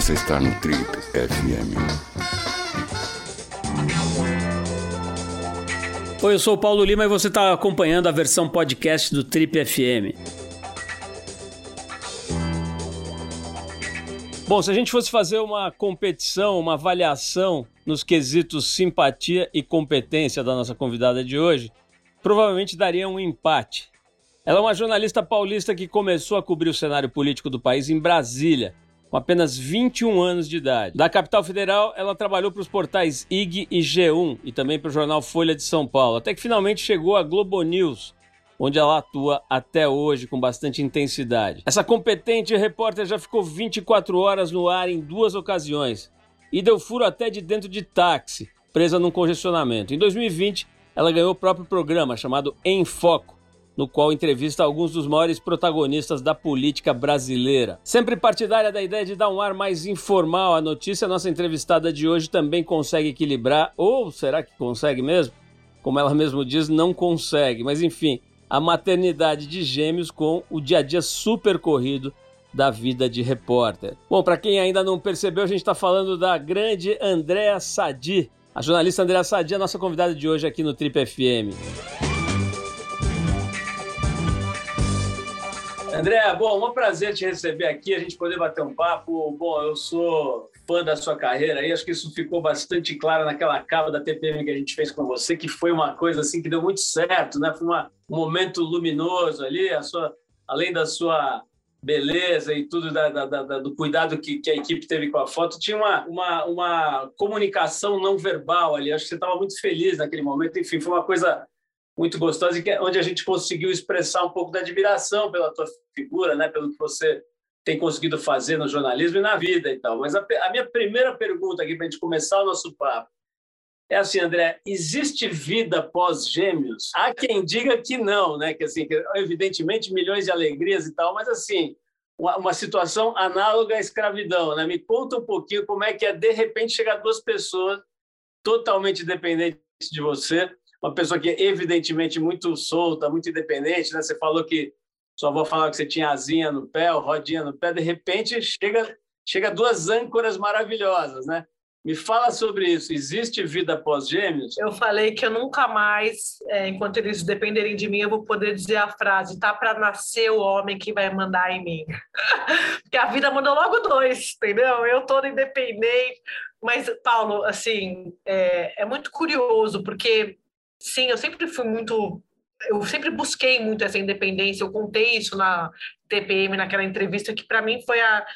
Você está no Trip FM. Oi, eu sou o Paulo Lima e você está acompanhando a versão podcast do Trip FM. Bom, se a gente fosse fazer uma competição, uma avaliação nos quesitos simpatia e competência da nossa convidada de hoje, provavelmente daria um empate. Ela é uma jornalista paulista que começou a cobrir o cenário político do país em Brasília, com apenas 21 anos de idade. Da capital federal, ela trabalhou para os portais IG e G1 e também para o jornal Folha de São Paulo, até que finalmente chegou a Globo News, onde ela atua até hoje com bastante intensidade. Essa competente repórter já ficou 24 horas no ar em duas ocasiões e deu furo até de dentro de táxi, presa num congestionamento. Em 2020, ela ganhou o próprio programa chamado Em Foco no qual entrevista alguns dos maiores protagonistas da política brasileira. Sempre partidária da ideia de dar um ar mais informal à notícia, nossa entrevistada de hoje também consegue equilibrar, ou será que consegue mesmo? Como ela mesmo diz, não consegue, mas enfim, a maternidade de gêmeos com o dia a dia super corrido da vida de repórter. Bom, para quem ainda não percebeu, a gente está falando da grande Andréa Sadi. A jornalista Andréa Sadi é a nossa convidada de hoje aqui no Trip FM. André, bom, um prazer te receber aqui, a gente poder bater um papo. Bom, eu sou fã da sua carreira e acho que isso ficou bastante claro naquela capa da TPM que a gente fez com você, que foi uma coisa assim que deu muito certo, né? Foi uma, um momento luminoso ali, a sua, além da sua beleza e tudo da, da, da, do cuidado que, que, a equipe teve com a foto, tinha uma, uma, uma comunicação não verbal ali. Acho que você estava muito feliz naquele momento. Enfim, foi uma coisa muito gostosa e que, é onde a gente conseguiu expressar um pouco da admiração pela tua figura, né, pelo que você tem conseguido fazer no jornalismo e na vida e tal. Mas a, a minha primeira pergunta aqui para a gente começar o nosso papo é assim, André, existe vida pós-gêmeos? Há quem diga que não, né? Que assim, que, evidentemente milhões de alegrias e tal, mas assim, uma, uma, situação análoga à escravidão, né? Me conta um pouquinho como é que é de repente chegar duas pessoas totalmente dependentes de você uma pessoa que é evidentemente muito solta, muito independente, né? Você falou que sua avó falava que você tinha asinha no pé, rodinha no pé, de repente chega chega duas âncoras maravilhosas, né? Me fala sobre isso. Existe vida após gêmeos? Eu falei que eu nunca mais, é, enquanto eles dependerem de mim, eu vou poder dizer a frase: tá para nascer o homem que vai mandar em mim. Porque a vida mandou logo dois, entendeu? Eu toda independente. Mas, Paulo, assim, é, é muito curioso, porque Sim, eu sempre fui muito. Eu sempre busquei muito essa independência. Eu contei isso na TPM, naquela entrevista, que para mim foi a,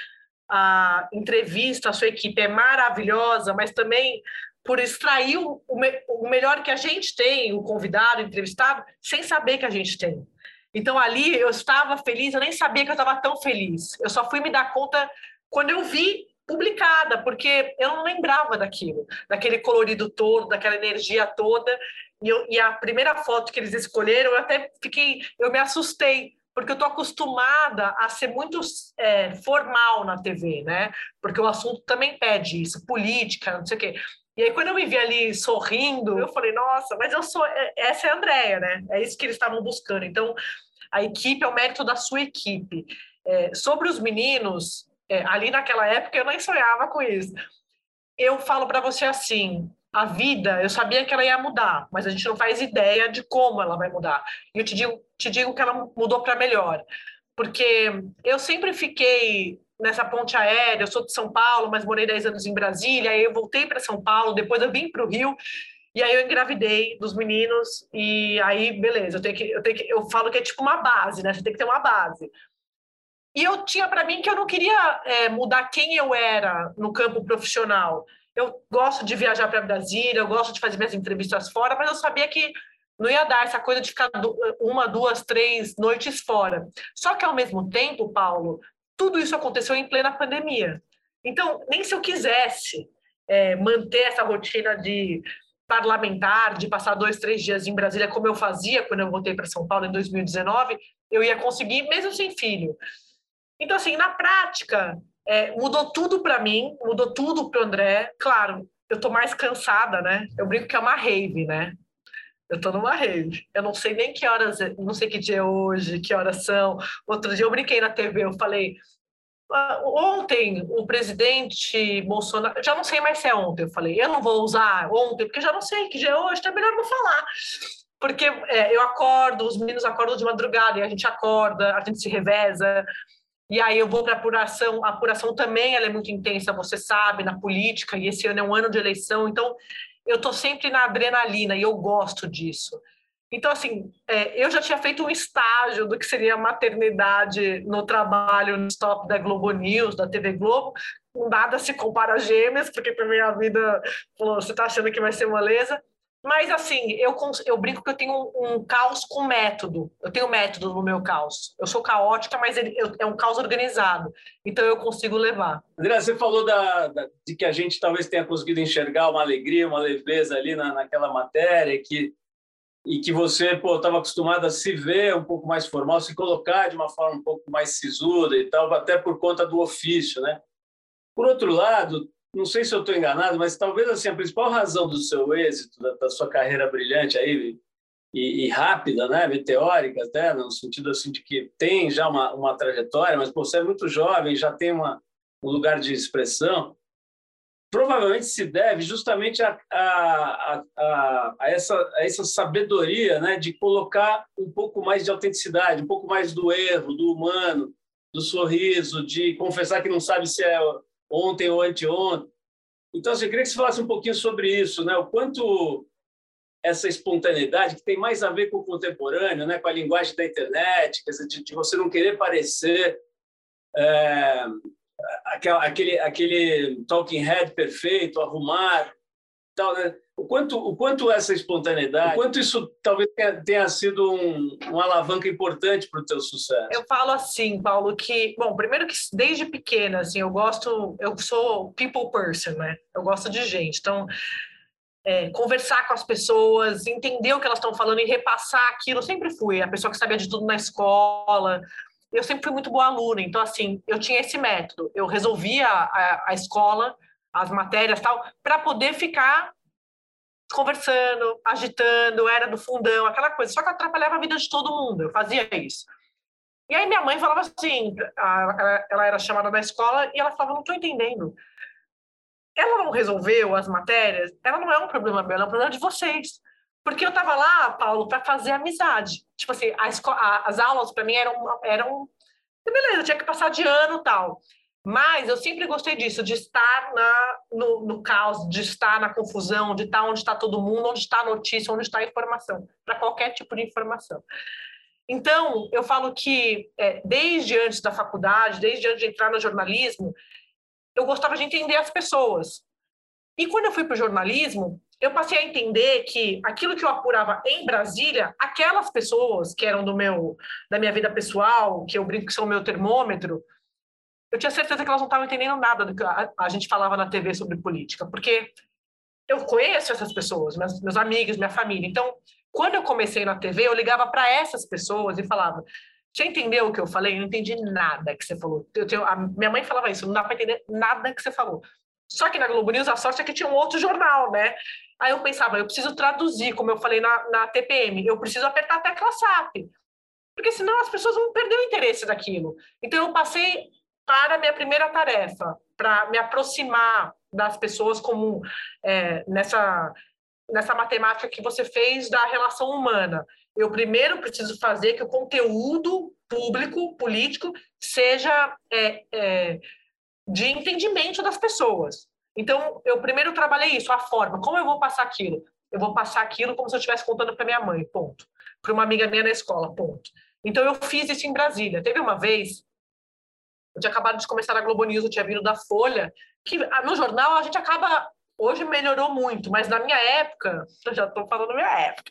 a entrevista. A sua equipe é maravilhosa, mas também por extrair o, o, melhor que a gente tem, o convidado, o entrevistado, sem saber que a gente tem. Então ali eu estava feliz, eu nem sabia que eu estava tão feliz. Eu só fui me dar conta quando eu vi publicada, porque eu não lembrava daquilo, daquele colorido todo, daquela energia toda. E, eu, e a primeira foto que eles escolheram, eu até fiquei, eu me assustei, porque eu tô acostumada a ser muito é, formal na TV, né? Porque o assunto também pede isso, política, não sei o quê. E aí, quando eu me vi ali sorrindo, eu falei, nossa, mas eu sou. É, essa é a Andrea, né? É isso que eles estavam buscando. Então, a equipe é o mérito da sua equipe. É, sobre os meninos, é, ali naquela época eu nem sonhava com isso. Eu falo para você assim: a vida, eu sabia que ela ia mudar, mas a gente não faz ideia de como ela vai mudar. E eu te digo, te digo que ela mudou para melhor, porque eu sempre fiquei nessa ponte aérea, eu sou de São Paulo, mas morei 10 anos em Brasília, aí eu voltei para São Paulo, depois eu vim para o Rio, e aí eu engravidei dos meninos, e aí, beleza, eu tenho que, eu tenho que, eu falo que é tipo uma base, né? Você tem que ter uma base. E eu tinha para mim que eu não queria é, mudar quem eu era no campo profissional eu gosto de viajar para Brasília, eu gosto de fazer minhas entrevistas fora, mas eu sabia que não ia dar essa coisa de ficar uma, duas, três noites fora. Só que, ao mesmo tempo, Paulo, tudo isso aconteceu em plena pandemia. Então, nem se eu quisesse é, manter essa rotina de parlamentar, de passar dois, três dias em Brasília, como eu fazia quando eu voltei para São Paulo em 2019, eu ia conseguir, mesmo sem filho. Então, assim, na prática, é, mudou tudo para mim, mudou tudo para o André. Claro, eu tô mais cansada, né? Eu brinco que é uma rave, né? Eu tô numa rave. Eu não sei nem que horas, não sei que dia é hoje, que horas são. Outro dia eu brinquei na TV, eu falei, Ah, ontem, o presidente Bolsonaro, já não sei mais se é ontem, eu falei, eu não vou usar ontem, porque já não sei que dia é hoje, então é melhor não falar. Porque é, eu acordo, os meninos acordam de madrugada, e a gente acorda, a gente se reveza, e aí eu vou para a apuração, a apuração também ela é muito intensa, você sabe, na política, e esse ano é um ano de eleição, então eu estou sempre na adrenalina, e eu gosto disso. Então, assim, é, eu já tinha feito um estágio do que seria maternidade no trabalho no stop da Globo News, da TV Globo. Nada se compara a gêmeas, porque também a vida falou, você está achando que vai ser moleza. Mas, assim, eu, eu brinco que eu tenho um, caos com método. Eu tenho método no meu caos. Eu sou caótica, mas ele, eu, é um caos organizado. Então, eu consigo levar. André, você falou da, da, de que a gente talvez tenha conseguido enxergar uma alegria, uma leveza ali na, naquela matéria, que e que você estava acostumado a se ver um pouco mais formal, se colocar de uma forma um pouco mais sisuda e tal, até por conta do ofício, né? Por outro lado, não sei se eu estou enganado, mas talvez assim a principal razão do seu êxito, da, da sua carreira brilhante aí e, e, rápida, né, meteórica até, no sentido assim de que tem já uma, uma trajetória, mas pô, você é muito jovem, já tem uma, um lugar de expressão provavelmente se deve justamente a, a, a, a, essa, a essa sabedoria né, de colocar um pouco mais de autenticidade, um pouco mais do erro, do humano, do sorriso, de confessar que não sabe se é ontem ou anteontem. Então, assim, eu queria que você falasse um pouquinho sobre isso, né? o quanto essa espontaneidade, que tem mais a ver com o contemporâneo, né? com a linguagem da internet, quer dizer, de, de você não querer parecer. É, aquele, aquele talking head perfeito, arrumar, tal, né? O quanto, o quanto essa espontaneidade, o quanto isso talvez tenha, tenha sido um, uma alavanca importante para o teu sucesso? Eu falo assim, Paulo, que, bom, primeiro que desde pequena, assim, eu gosto, eu sou people person, né? Eu gosto de gente, então é, conversar com as pessoas, entender o que elas estão falando e repassar aquilo. Eu sempre fui a pessoa que sabia de tudo na escola, eu sempre fui muito boa aluna, então, assim, eu tinha esse método. Eu resolvia a, a escola, as matérias tal, para poder ficar conversando, agitando, era do fundão, aquela coisa. Só que atrapalhava a vida de todo mundo, eu fazia isso. E aí minha mãe falava assim, ela era chamada da escola e ela falava, não estou entendendo. Ela não resolveu as matérias, ela não é um problema meu, é um problema de vocês. Porque eu estava lá, Paulo, para fazer amizade. Tipo assim, a, as aulas para mim eram, eram. Beleza, eu tinha que passar de ano tal. Mas eu sempre gostei disso, de estar na, no, no caos, de estar na confusão, de estar onde está todo mundo, onde está a notícia, onde está a informação, para qualquer tipo de informação. Então, eu falo que é, desde antes da faculdade, desde antes de entrar no jornalismo, eu gostava de entender as pessoas. E quando eu fui para o jornalismo, eu passei a entender que aquilo que eu apurava em Brasília, aquelas pessoas que eram do meu da minha vida pessoal, que eu brinco que são o meu termômetro, eu tinha certeza que elas não estavam entendendo nada do que a, a, gente falava na TV sobre política, porque eu conheço essas pessoas, meus, meus amigos, minha família. Então, quando eu comecei na TV, eu ligava para essas pessoas e falava: você entendeu o que eu falei? Eu não entendi nada que você falou. Eu tenho, a minha mãe falava isso, não dá para entender nada que você falou. Só que na Globo News a sorte é que tinha um outro jornal, né? Aí eu pensava, eu preciso traduzir, como eu falei na, na TPM, eu preciso apertar a tecla SAP, porque senão as pessoas vão perder o interesse daquilo. Então eu passei para a minha primeira tarefa, para me aproximar das pessoas como é, nessa nessa matemática que você fez da relação humana. Eu primeiro preciso fazer que o conteúdo público, político, seja é, é, de entendimento das pessoas. Então, eu primeiro trabalhei isso, a forma, como eu vou passar aquilo? Eu vou passar aquilo como se eu estivesse contando para minha mãe, ponto. Para uma amiga minha na escola, ponto. Então, eu fiz isso em Brasília. Teve uma vez, eu tinha acabado de começar na Globo News, eu tinha vindo da Folha, que ah, no jornal a gente acaba Hoje melhorou muito, mas na minha época, eu já estou falando minha época,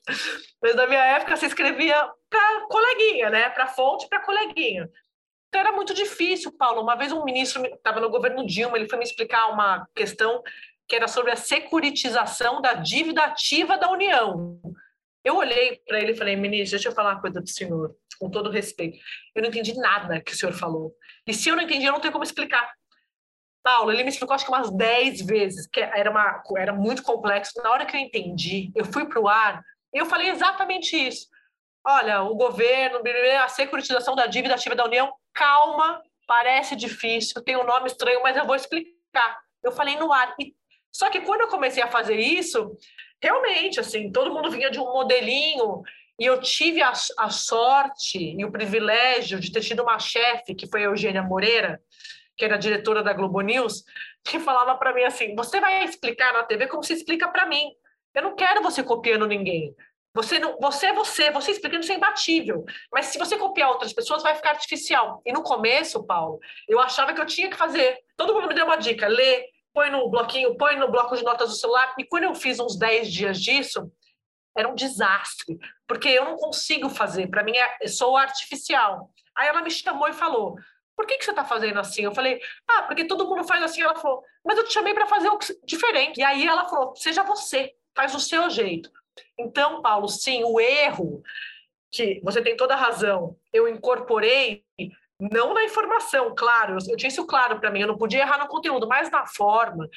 mas na minha época você escrevia para coleguinha, né? Para fonte, para coleguinha. Então era muito difícil, Paulo. Uma vez um ministro estava no governo Dilma, ele foi me explicar uma questão que era sobre a securitização da dívida ativa da União. Eu olhei para ele e falei, ministro, deixa eu falar uma coisa do senhor, com todo respeito. Eu não entendi nada que o senhor falou. E se eu não entendi, eu não tenho como explicar. Paulo, ele me explicou acho que umas 10 vezes, que era, uma, era muito complexo. Na hora que eu entendi, eu fui para o ar, eu falei exatamente isso. Olha, o governo, a securitização da dívida ativa da União, calma, parece difícil, tem um nome estranho, mas eu vou explicar. Eu falei no ar. E, só que quando eu comecei a fazer isso, realmente, assim, todo mundo vinha de um modelinho e eu tive a, a sorte e o privilégio de ter tido uma chefe, que foi a Eugênia Moreira, que era diretora da Globo News, que falava para mim assim: você vai explicar na TV como se explica para mim. Eu não quero você copiando ninguém. Você não, você é você, você explicando isso é imbatível. Mas se você copiar outras pessoas, vai ficar artificial. E no começo, Paulo, eu achava que eu tinha que fazer. Todo mundo me deu uma dica: lê, põe no bloquinho, põe no bloco de notas do celular. E quando eu fiz uns 10 dias disso, era um desastre, porque eu não consigo fazer, para mim é, sou artificial. Aí ela me chamou e falou: por que, que você está fazendo assim? Eu falei, ah, porque todo mundo faz assim. Ela falou, mas eu te chamei para fazer diferente. E aí ela falou, seja você, faz o seu jeito. Então, Paulo, sim, o erro, que você tem toda a razão, eu incorporei, não na informação, claro, eu tinha isso claro para mim, eu não podia errar no conteúdo, mas na forma.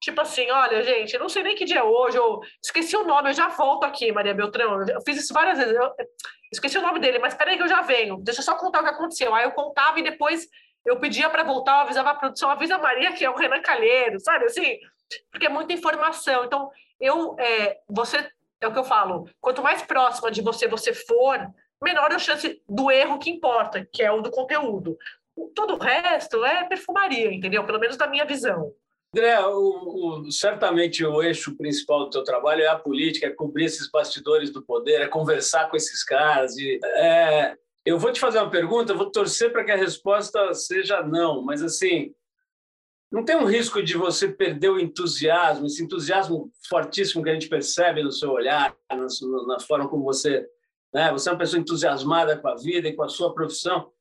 Tipo assim, olha, gente, eu não sei nem que dia é hoje, eu esqueci o nome, eu já volto aqui, Maria Beltrão. Eu fiz isso várias vezes, eu esqueci o nome dele, mas peraí que eu já venho, deixa eu só contar o que aconteceu. Aí eu contava e depois eu pedia para voltar, eu avisava a produção, avisa a Maria que é o Renan Calheiro, sabe assim? Porque é muita informação. Então, eu, é, você, é o que eu falo, quanto mais próxima de você você for, menor a chance do erro que importa, que é o do conteúdo. Todo o resto é perfumaria, entendeu? Pelo menos da minha visão. André, o, o, certamente o eixo principal do teu trabalho é a política, é cobrir esses bastidores do poder, é conversar com esses caras. E, é, eu vou te fazer uma pergunta, vou torcer para que a resposta seja não, mas assim, não tem um risco de você perder o entusiasmo, esse entusiasmo fortíssimo que a gente percebe no seu olhar, na, na forma como você. Né, você é uma pessoa entusiasmada com a vida e com a sua profissão.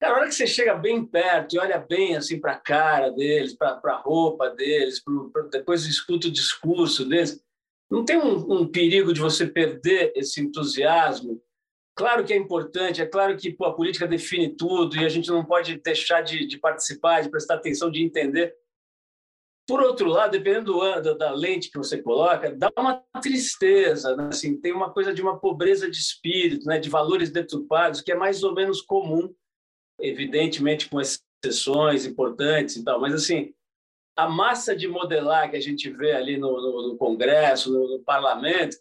Cara, a hora que você chega bem perto e olha bem assim para a cara deles, para a roupa deles, pro, pro, depois escuta o discurso deles, não tem um, um, perigo de você perder esse entusiasmo? Claro que é importante, é claro que pô, a política define tudo e a gente não pode deixar de, de participar, de prestar atenção, de entender. Por outro lado, dependendo do, da lente que você coloca, dá uma tristeza, né? assim, tem uma coisa de uma pobreza de espírito, né? de valores deturpados, que é mais ou menos comum evidentemente com exceções importantes e tal, mas assim, a massa de modelar que a gente vê ali no, no, no Congresso, no, no, Parlamento,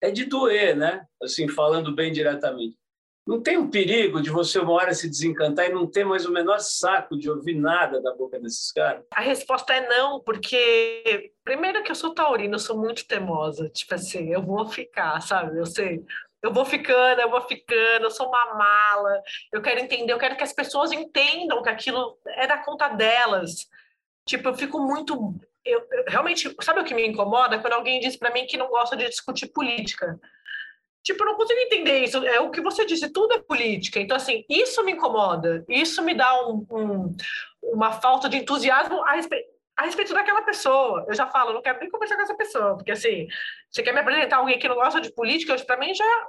é de doer, né? Assim, falando bem diretamente. Não tem um perigo de você uma hora se desencantar e não ter mais o menor saco de ouvir nada da boca desses caras? A resposta é não, porque primeiro que eu sou taurina, eu sou muito teimosa, tipo assim, eu vou ficar, sabe? Eu sei, eu vou ficando, eu vou ficando, eu sou uma mala, eu quero entender, eu quero que as pessoas entendam que aquilo é da conta delas. Tipo, eu fico muito. Eu, eu realmente, sabe o que me incomoda? Quando alguém diz para mim que não gosta de discutir política. Tipo, eu não consigo entender isso. É o que você disse, tudo é política. Então, assim, isso me incomoda. Isso me dá um, um, uma falta de entusiasmo a respeito a respeito daquela pessoa. Eu já falo, não quero nem conversar com essa pessoa, porque assim, você quer me apresentar alguém que não gosta de política, para mim já.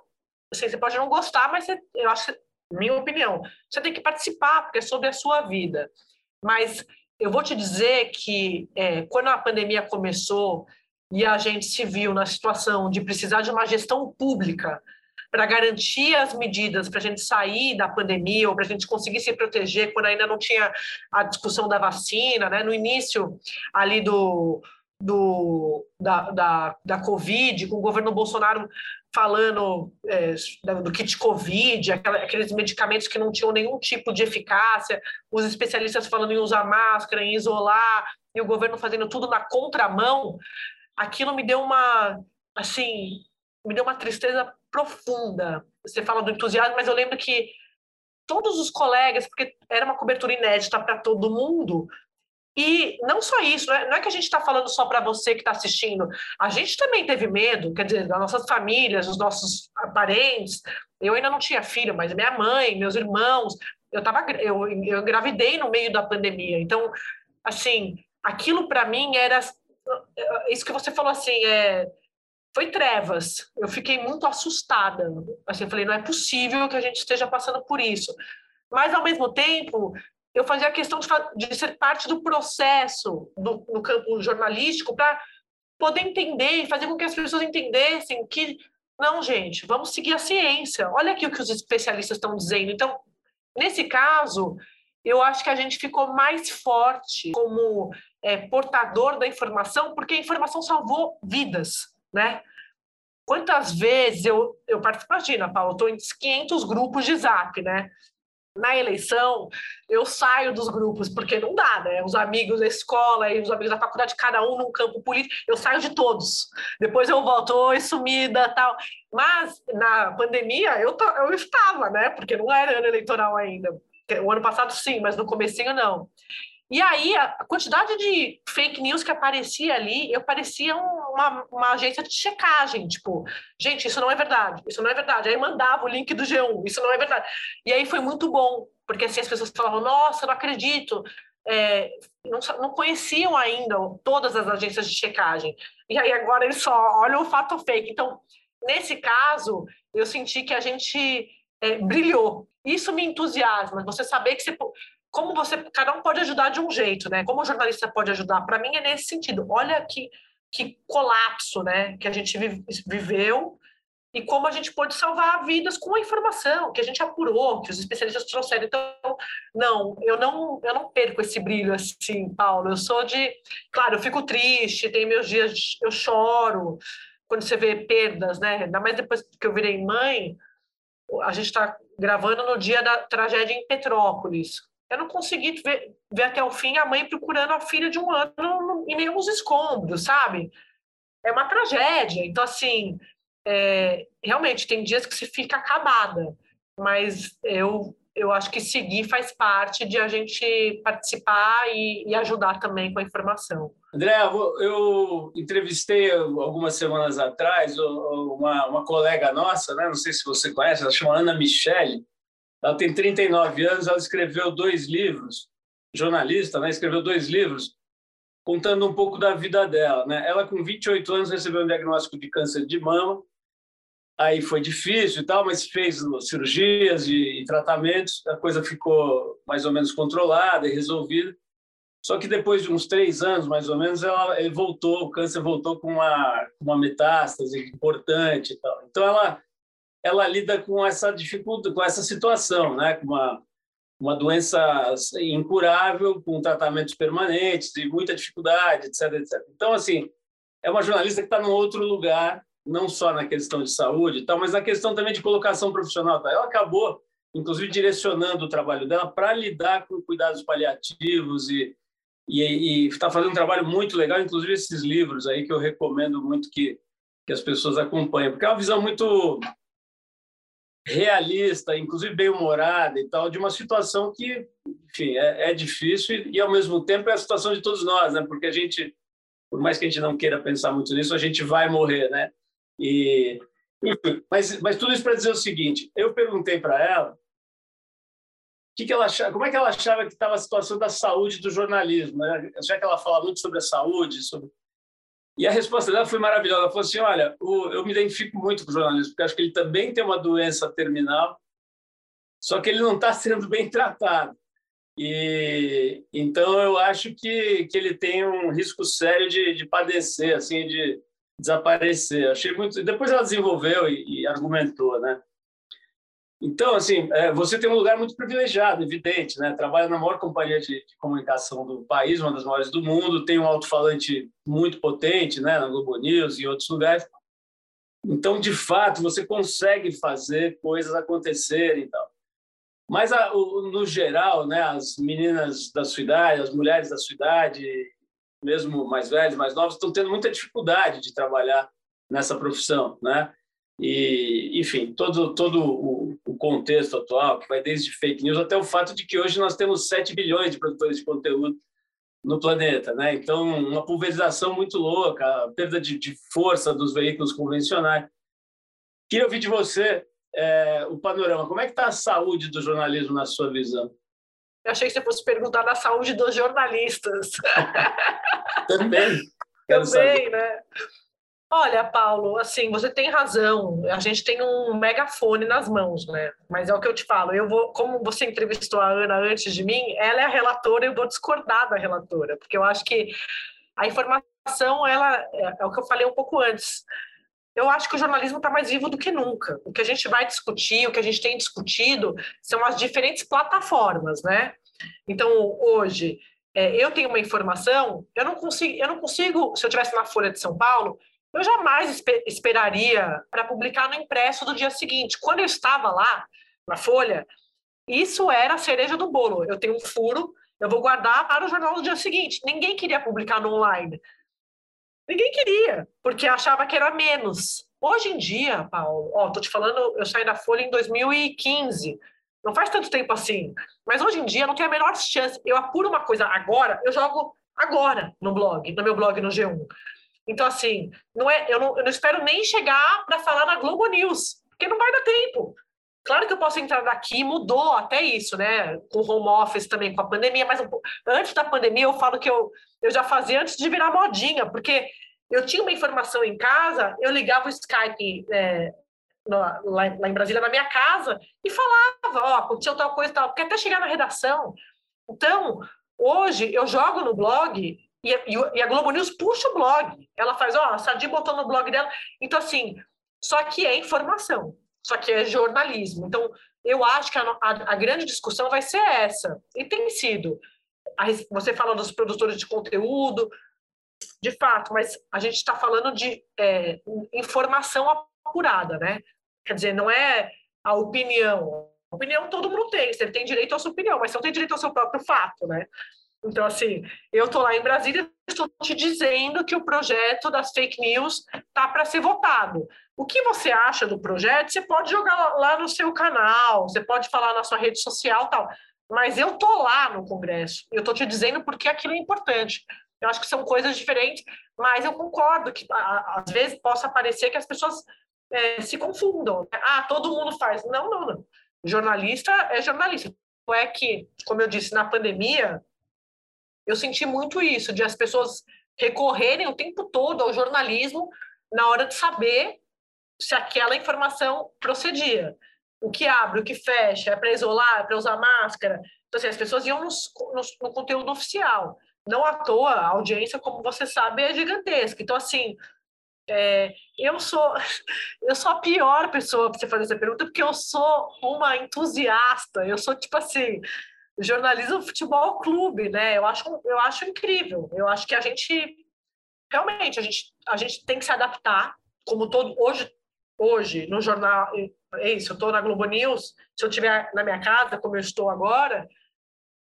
Assim, você pode não gostar, mas você, eu acho, minha opinião, você tem que participar, porque é sobre a sua vida. Mas eu vou te dizer que é, quando a pandemia começou e a gente se viu na situação de precisar de uma gestão pública para garantir as medidas para a gente sair da pandemia ou para a gente conseguir se proteger quando ainda não tinha a discussão da vacina, né? No início ali do, do da, da, da Covid, com o governo Bolsonaro falando é, do kit Covid, aqueles medicamentos que não tinham nenhum tipo de eficácia, os especialistas falando em usar máscara, em isolar, e o governo fazendo tudo na contramão, aquilo me deu uma, assim, me deu uma tristeza profunda. Você fala do entusiasmo, mas eu lembro que todos os colegas, porque era uma cobertura inédita para todo mundo, e não só isso, não é, não é que a gente está falando só para você que está assistindo, a gente também teve medo, quer dizer, das nossas famílias, os nossos parentes. Eu ainda não tinha filho, mas minha mãe, meus irmãos, eu tava, eu, eu engravidei no meio da pandemia. Então, assim, aquilo para mim era isso que você falou assim, é foi trevas. Eu fiquei muito assustada. Assim, eu falei, não é possível que a gente esteja passando por isso. Mas, ao mesmo tempo, eu fazia questão de, de ser parte do processo do, no campo jornalístico para poder entender e fazer com que as pessoas entendessem que, não, gente, vamos seguir a ciência. Olha aqui o que os especialistas estão dizendo. Então, nesse caso, eu acho que a gente ficou mais forte como é, portador da informação, porque a informação salvou vidas, né? Quantas vezes eu, eu participo, imagina, Paulo, estou em 500 grupos de zap, né? Na eleição, eu saio dos grupos, porque não dá, né? Os amigos da escola e os amigos da faculdade, cada um num campo político, eu saio de todos. Depois eu volto, oi, sumida, tal. Mas, na pandemia, eu, eu estava, né? Porque não era ano eleitoral ainda. O ano passado, sim, mas no comecinho, não. E aí, a quantidade de fake news que aparecia ali, eu parecia uma, uma, agência de checagem, tipo, gente, isso não é verdade, isso não é verdade. Aí mandava o link do G1, isso não é verdade. E aí foi muito bom, porque assim as pessoas falavam, nossa, não acredito. É, não, não conheciam ainda todas as agências de checagem. E aí agora eles só olham o fato fake. Então, nesse caso, eu senti que a gente é, brilhou. Isso me entusiasma, você saber que você como você, cada um pode ajudar de um jeito, né? Como o jornalista pode ajudar? Para mim é nesse sentido. Olha que, que colapso, né? Que a gente viveu e como a gente pode salvar vidas com a informação que a gente apurou, que os especialistas trouxeram. Então, não, eu não, eu não perco esse brilho assim, Paulo. Eu sou de, claro, eu fico triste, tem meus dias, eu choro quando você vê perdas, né? Ainda mais depois que eu virei mãe. A gente está gravando no dia da tragédia em Petrópolis eu não consegui ver, ver, até o fim a mãe procurando a filha de um ano em aos escombros, sabe? É uma tragédia. Então, assim, é, realmente, tem dias que se fica acabada, mas eu, eu acho que seguir faz parte de a gente participar e, e ajudar também com a informação. André, eu entrevistei algumas semanas atrás uma, uma colega nossa, né? não sei se você conhece, ela chama Ana Michele, ela tem 39 anos, ela escreveu dois livros, jornalista, né? escreveu dois livros contando um pouco da vida dela. Né? Ela, com 28 anos, recebeu um diagnóstico de câncer de mama, aí foi difícil e tal, mas fez cirurgias e, e tratamentos, a coisa ficou mais ou menos controlada e resolvida. Só que depois de uns três anos, mais ou menos, ela, ele voltou, o câncer voltou com uma, uma metástase importante e tal. Então, ela ela lida com essa dificuldade, com essa situação, né? Com uma uma doença incurável, com tratamentos permanentes e muita dificuldade, etc, etc. Então, assim, é uma jornalista que está num outro lugar, não só na questão de saúde, tal, mas na questão também de colocação profissional. Ela acabou, inclusive, direcionando o trabalho dela para lidar com cuidados paliativos e e está fazendo um trabalho muito legal, inclusive esses livros aí que eu recomendo muito que que as pessoas acompanhem, porque é uma visão muito realista, inclusive bem humorada e tal, de uma situação que, enfim, é, é difícil e, e, ao mesmo tempo é a situação de todos nós, né? Porque a gente, por mais que a gente não queira pensar muito nisso, a gente vai morrer, né? E mas, mas tudo isso para dizer o seguinte: eu perguntei para ela que que ela achava, como é que ela achava que estava a situação da saúde do jornalismo, né? Já que ela fala muito sobre a saúde, sobre e a resposta dela foi maravilhosa. Ela falou assim: Olha, eu me identifico muito com o jornalismo, porque acho que ele também tem uma doença terminal, só que ele não está sendo bem tratado. E então eu acho que, que ele tem um risco sério de, de padecer, assim, de desaparecer. Achei muito. Depois ela desenvolveu e, e argumentou, né? Então, assim, é, você tem um lugar muito privilegiado, evidente, né? Trabalha na maior companhia de, comunicação do país, uma das maiores do mundo, tem um alto-falante muito potente, né? Na Globo News e em outros lugares. Então, de fato, você consegue fazer coisas acontecerem e tal. Mas, no geral, né? As meninas da sua idade, as mulheres da sua idade, mesmo mais velhas, mais novas, estão tendo muita dificuldade de trabalhar nessa profissão, né? E, enfim, todo, todo o, o, contexto atual, que vai desde fake news até o fato de que hoje nós temos 7 bilhões de produtores de conteúdo no planeta. Né? Então, uma pulverização muito louca, a perda de, de força dos veículos convencionais. Queria ouvir de você é, o panorama. Como é que está a saúde do jornalismo na sua visão? Eu achei que você fosse perguntar da saúde dos jornalistas. Também. Também, saber. né? Olha, Paulo, assim, você tem razão. A gente tem um megafone nas mãos, né? Mas é o que eu te falo. Eu vou, como você entrevistou a Ana antes de mim, ela é a relatora, eu vou discordar da relatora, porque eu acho que a informação, ela é, é o que eu falei um pouco antes. Eu acho que o jornalismo está mais vivo do que nunca. O que a gente vai discutir, o que a gente tem discutido, são as diferentes plataformas, né? Então, hoje, é, eu tenho uma informação, eu não consigo, eu não consigo, se eu tivesse na Folha de São Paulo, eu jamais esper, esperaria para publicar no impresso do dia seguinte. Quando eu estava lá na Folha, isso era a cereja do bolo. Eu tenho um furo, eu vou guardar para o jornal do dia seguinte. Ninguém queria publicar no online. Ninguém queria, porque achava que era menos. Hoje em dia, Paulo, ó, tô te falando, eu saí da Folha em 2015. Não faz tanto tempo assim. Mas hoje em dia não tem a menor chance. Eu apuro uma coisa agora, eu jogo agora no blog, no meu blog no G1. Então, assim, não é, eu, não, eu não espero nem chegar para falar na Globo News, porque não vai dar tempo. Claro que eu posso entrar daqui, mudou até isso, né? Com home office também, com a pandemia, mas antes da pandemia eu falo que eu, eu já fazia antes de virar modinha, porque eu tinha uma informação em casa, eu ligava o Skype é, lá, lá, em Brasília, na minha casa, e falava, ó, oh, aconteceu tal coisa tal, porque até chegar na redação. Então, hoje eu jogo no blog e, e, a Globo News puxa o blog. Ela faz, ó, a Sadi botou no blog dela. Então, assim, só que é informação, só que é jornalismo. Então, eu acho que a, a, a grande discussão vai ser essa. E tem sido. A, você fala dos produtores de conteúdo, de fato, mas a gente está falando de é, informação apurada, né? Quer dizer, não é a opinião. A opinião todo mundo tem, você tem direito à sua opinião, mas você não tem direito ao seu próprio fato, né? Então, assim, eu estou lá em Brasília estou te dizendo que o projeto das fake news tá para ser votado. O que você acha do projeto, você pode jogar lá no seu canal, você pode falar na sua rede social tal. Mas eu tô lá no Congresso. Eu estou te dizendo porque aquilo é importante. Eu acho que são coisas diferentes, mas eu concordo que às vezes possa parecer que as pessoas é, se confundam. Ah, todo mundo faz. Não, não, não. Jornalista é jornalista. É que, como eu disse, na pandemia, eu senti muito isso, de as pessoas recorrerem o tempo todo ao jornalismo na hora de saber se aquela informação procedia. O que abre, o que fecha, é para isolar, é para usar máscara. Então, assim, as pessoas iam nos, nos, no conteúdo oficial. Não à toa, a audiência, como você sabe, é gigantesca. Então, assim, é, eu sou eu sou a pior pessoa para você fazer essa pergunta, porque eu sou uma entusiasta. Eu sou, tipo assim, jornalismo futebol clube, né? Eu acho, eu acho incrível. Eu acho que a gente realmente a gente, a gente tem que se adaptar, como todo hoje hoje no jornal é isso. Eu estou na Globo News. Se eu estiver na minha casa, como eu estou agora,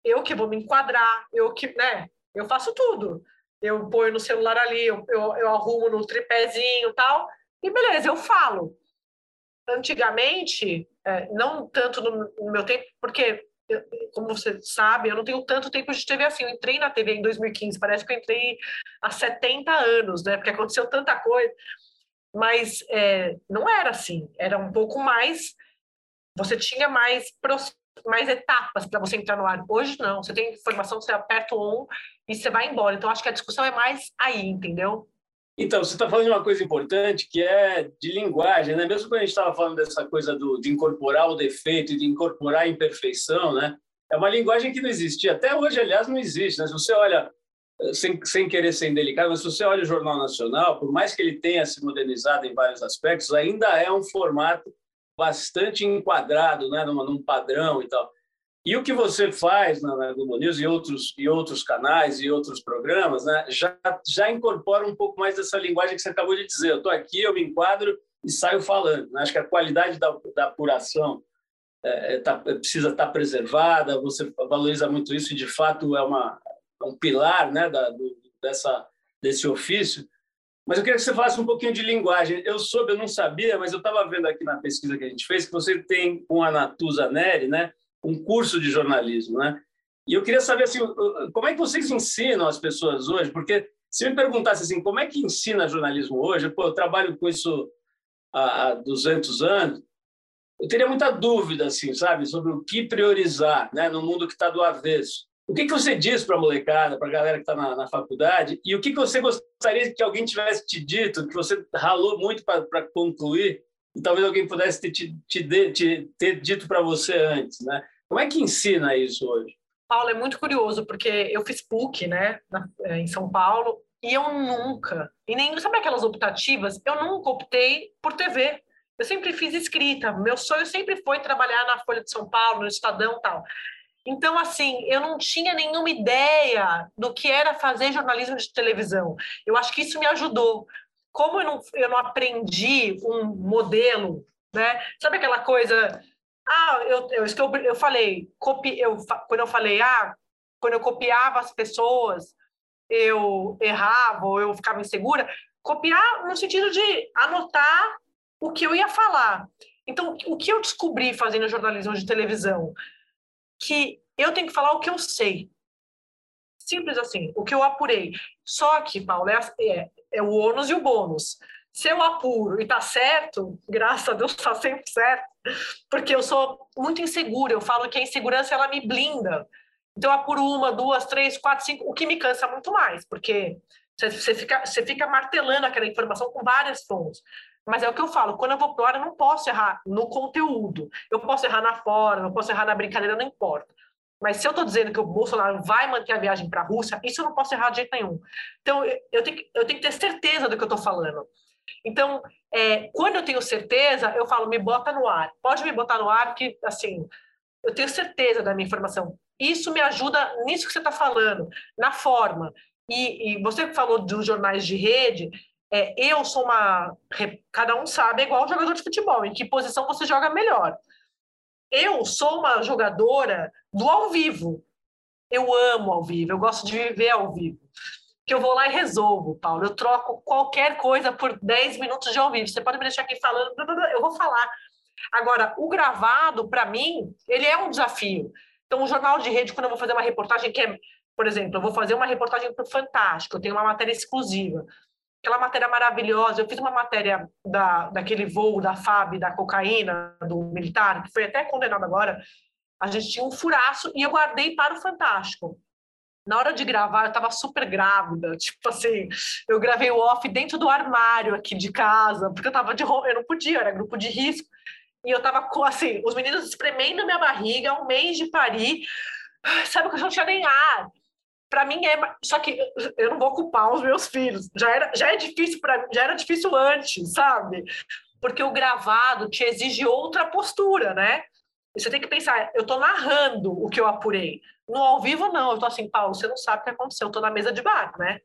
eu que vou me enquadrar, eu que, né? Eu faço tudo. Eu ponho no celular ali, eu, eu, eu arrumo no tripézinho tal, e beleza, eu falo. Antigamente, é, não tanto no, no meu tempo, porque como você sabe, eu não tenho tanto tempo de TV assim. Eu entrei na TV em 2015, parece que eu entrei há 70 anos, né? Porque aconteceu tanta coisa. Mas é, não era assim, era um pouco mais. Você tinha mais, mais etapas para você entrar no ar. Hoje não, você tem informação, você aperta o on e você vai embora. Então acho que a discussão é mais aí, entendeu? Então, você está falando de uma coisa importante que é de linguagem, né? Mesmo quando a gente estava falando dessa coisa do, de incorporar o defeito e de incorporar a imperfeição, né? É uma linguagem que não existia. Até hoje, aliás, não existe, né? Se você olha, eh, sem, sem querer ser indelicado, mas se você olha o Jornal Nacional, por mais que ele tenha se modernizado em vários aspectos, ainda é um formato bastante enquadrado, né? Num, num padrão e tal. E o que você faz na, Globo News e outros, e outros canais e outros programas né, já, já incorpora um pouco mais dessa linguagem que você acabou de dizer. Eu estou aqui, eu me enquadro e saio falando. Acho que a qualidade da, da apuração é, é tá, precisa estar tá preservada, você valoriza muito isso e, de fato, é uma, é um pilar né, da, do, dessa, desse ofício. Mas eu queria que você falasse um pouquinho de linguagem. Eu soube, eu não sabia, mas eu estava vendo aqui na pesquisa que a gente fez que você tem com a Natuza Neri, né? Um curso de jornalismo, né? E eu queria saber assim, como é que vocês ensinam as pessoas hoje? Porque se me perguntasse assim, como é que ensina jornalismo hoje? Pô, eu trabalho com isso há 200 anos. Eu teria muita dúvida, assim, sabe, sobre o que priorizar, né, no mundo que está do avesso. O que, que você diz para a molecada, para a galera que está na, na, faculdade? E o que, que você gostaria que alguém tivesse te dito, que você ralou muito para concluir, e talvez alguém pudesse ter, te, te, te ter dito para você antes, né? Como é que ensina isso hoje? Paulo, é muito curioso, porque eu fiz PUC, né, é, em São Paulo, e eu nunca, e nem, sabe aquelas optativas? Eu nunca optei por TV. Eu sempre fiz escrita. Meu sonho sempre foi trabalhar na Folha de São Paulo, no Estadão tal. Então, assim, eu não tinha nenhuma ideia do que era fazer jornalismo de televisão. Eu acho que isso me ajudou. Como eu não, eu não aprendi um modelo, né? Sabe aquela coisa. Ah, eu, eu, eu, eu falei, copi, eu, quando eu falei, ah, quando eu copiava as pessoas, eu errava ou eu ficava insegura. Copiar no sentido de anotar o que eu ia falar. Então, o que eu descobri fazendo jornalismo de televisão? Que eu tenho que falar o que eu sei. Simples assim, o que eu apurei. Só que, Paulo, é, é, é o ônus e o bônus. Se eu apuro e tá certo, graças a Deus tá sempre certo, porque eu sou muito insegura. Eu falo que a insegurança ela me blinda. Então, eu apuro uma, duas, três, quatro, cinco, o que me cansa muito mais, porque você fica, você fica martelando aquela informação com várias fontes. Mas é o que eu falo, quando eu vou pro ar, eu não posso errar no conteúdo. Eu posso errar na forma, eu posso errar na brincadeira, não importa. Mas se eu estou dizendo que o Bolsonaro vai manter a viagem para a Rússia, isso eu não posso errar de jeito nenhum. Então, eu tenho, eu tenho que ter certeza do que eu estou falando. Então, é, quando eu tenho certeza, eu falo, me bota no ar. Pode me botar no ar, que, assim, eu tenho certeza da minha informação. Isso me ajuda nisso que você está falando, na forma. E, e você falou dos jornais de rede, é, eu sou uma. Cada um sabe, é igual jogador de futebol, em que posição você joga melhor. Eu sou uma jogadora do ao vivo. Eu amo ao vivo, eu gosto de viver ao vivo. Que eu vou lá e resolvo, Paulo. Eu troco qualquer coisa por 10 minutos de ao vivo. Você pode me deixar aqui falando, eu vou falar. Agora, o gravado, para mim, ele é um desafio. Então, o jornal de rede, quando eu vou fazer uma reportagem que é, por exemplo, eu vou fazer uma reportagem para o Fantástico, eu tenho uma matéria exclusiva aquela matéria maravilhosa. Eu fiz uma matéria da, daquele voo da FAB, da cocaína, do militar, que foi até condenado agora. A gente tinha um furaço e eu guardei para o Fantástico. Na hora de gravar, eu estava super grávida. Tipo assim, eu gravei o off dentro do armário aqui de casa, porque eu tava de eu não podia, era grupo de risco. E eu tava assim, os meninos espremendo minha barriga, um mês de parir. Sabe que eu não tinha nem ar para mim é só que eu não vou culpar os meus filhos já era já é difícil para já era difícil antes sabe porque o gravado te exige outra postura né você tem que pensar eu estou narrando o que eu apurei. No ao vivo não. Eu estou assim Paulo você não sabe o que aconteceu. Eu estou na mesa de bar né?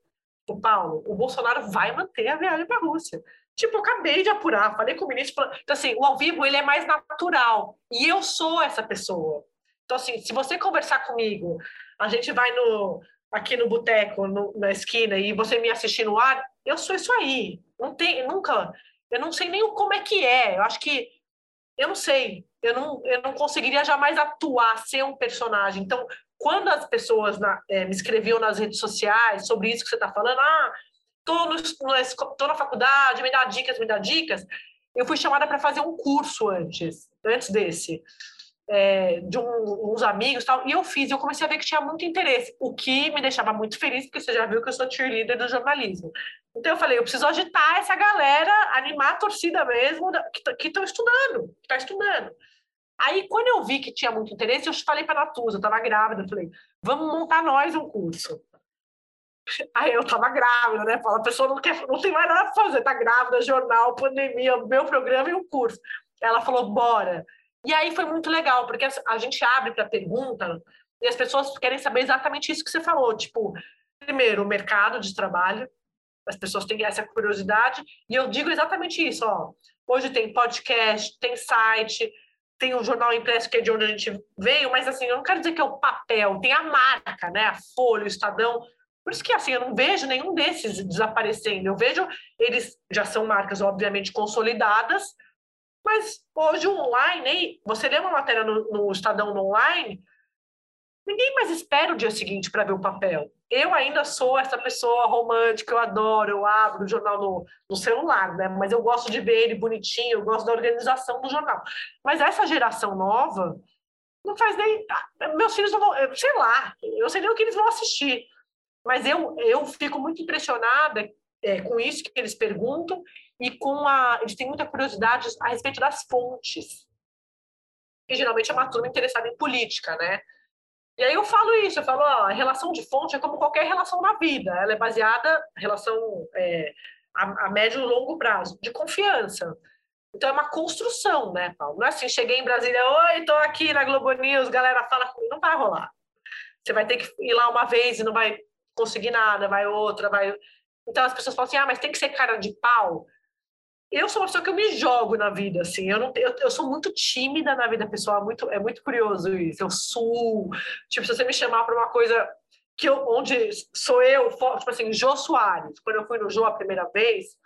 O Paulo o Bolsonaro vai manter a viagem para a Rússia. Tipo eu acabei de apurar falei com o ministro então assim o ao vivo ele é mais natural. E eu sou essa pessoa. Então assim se você conversar comigo a gente vai no aqui no boteco, na esquina, e você me assistir no ar, eu sou isso aí. Não tem, nunca, eu não sei nem como é que é. Eu acho que, eu não sei, eu não, eu não conseguiria jamais atuar, ser um personagem. Então, quando as pessoas na, é, me escreviam nas redes sociais sobre isso que você está falando, ah, tô, no, no, tô na faculdade, me dá dicas, me dá dicas, eu fui chamada para fazer um curso antes, antes desse é, de um, uns amigos tal, e eu fiz, e eu comecei a ver que tinha muito interesse, o que me deixava muito feliz, porque você já viu que eu sou cheerleader do jornalismo. Então eu falei, eu preciso agitar essa galera, animar a torcida mesmo, que estão estudando, que está estudando. Aí, quando eu vi que tinha muito interesse, eu falei para a Natuza, eu estava grávida, eu falei, vamos montar nós um curso. Aí eu estava grávida, né? Fala, a pessoa não, quer, não tem mais nada para fazer, tá grávida, jornal, pandemia, meu programa e um curso. Ela falou, bora. E aí foi muito legal, porque a gente abre para pergunta e as pessoas querem saber exatamente isso que você falou. Tipo, primeiro, o mercado de trabalho, as pessoas têm essa curiosidade, e eu digo exatamente isso, ó. Hoje tem podcast, tem site, tem o jornal impresso, que é de onde a gente veio, mas assim, eu não quero dizer que é o papel, tem a marca, né? A Folha, o Estadão. Por isso que assim, eu não vejo nenhum desses desaparecendo. Eu vejo, eles já são marcas, obviamente, consolidadas, mas hoje o online, você lê uma matéria no, no Estadão no online, ninguém mais espera o dia seguinte para ver o papel. Eu ainda sou essa pessoa romântica, eu adoro, eu abro o jornal no, no, celular, né? Mas eu gosto de ver ele bonitinho, eu gosto da organização do jornal. Mas essa geração nova não faz nem. Meus filhos não vão. Sei lá, eu sei nem o que eles vão assistir. Mas eu, eu fico muito impressionada é, com isso que eles perguntam e com a. Eles têm muita curiosidade a respeito das fontes. Que geralmente é uma turma interessada em política, né? E aí eu falo isso, eu falo, ó, a relação de fonte é como qualquer relação na vida, ela é baseada, relação é, a, a médio e longo prazo, de confiança. Então é uma construção, né, Paulo? Não é assim, cheguei em Brasília, oi, tô aqui na Globo News, galera fala comigo, não vai rolar. Você vai ter que ir lá uma vez e não vai conseguir nada, vai outra, vai. Então as pessoas falam assim, ah, mas tem que ser cara de pau. Eu sou uma pessoa que eu me jogo na vida, assim. Eu não, eu, eu sou muito tímida na vida pessoal, muito, é muito curioso isso. Eu sou, tipo, se você me chamar para uma coisa que eu, onde sou eu, tipo assim, Jô Soares. Quando eu fui no Jô a primeira vez,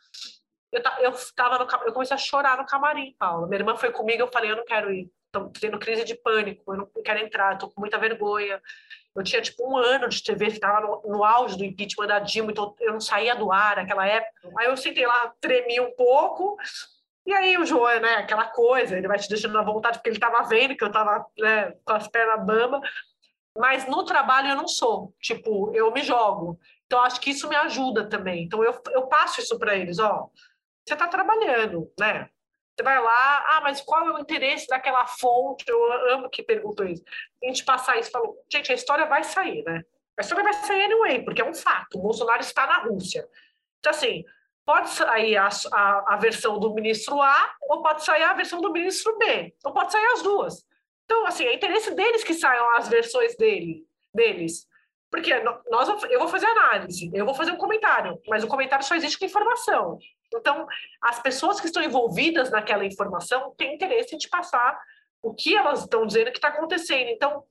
eu, eu tava no, eu comecei a chorar no camarim, Paulo. Minha irmã foi comigo, eu falei, eu não quero ir. Tô tendo crise de pânico, eu não quero entrar, tô com muita vergonha. Eu tinha tipo um ano de TV, ficava no, no auge do impeachment da Dilma, então eu não saía do ar naquela época. Aí eu sentei lá, tremi um pouco, e aí o João, né, aquela coisa, ele vai te deixando à vontade, porque ele estava vendo que eu estava né, com as pernas bamba. Mas no trabalho eu não sou, tipo, eu me jogo. Então acho que isso me ajuda também. Então eu, eu passo isso para eles, ó você está trabalhando, né? Você vai lá, ah, mas qual é o interesse daquela fonte? Eu amo que perguntam isso. A gente passar isso, falou, gente, a história vai sair, né? A história vai sair anyway, porque é um fato. O Bolsonaro está na Rússia. Então, assim, pode sair a, a, a versão do ministro A ou pode sair a versão do ministro B. Ou pode sair as duas. Então, assim, é interesse deles que saiam as versões dele, deles. Porque nós, eu vou fazer análise, eu vou fazer um comentário, mas o comentário só existe com informação. Então, as pessoas que estão envolvidas naquela informação têm interesse de passar o que elas estão dizendo que está acontecendo. Então,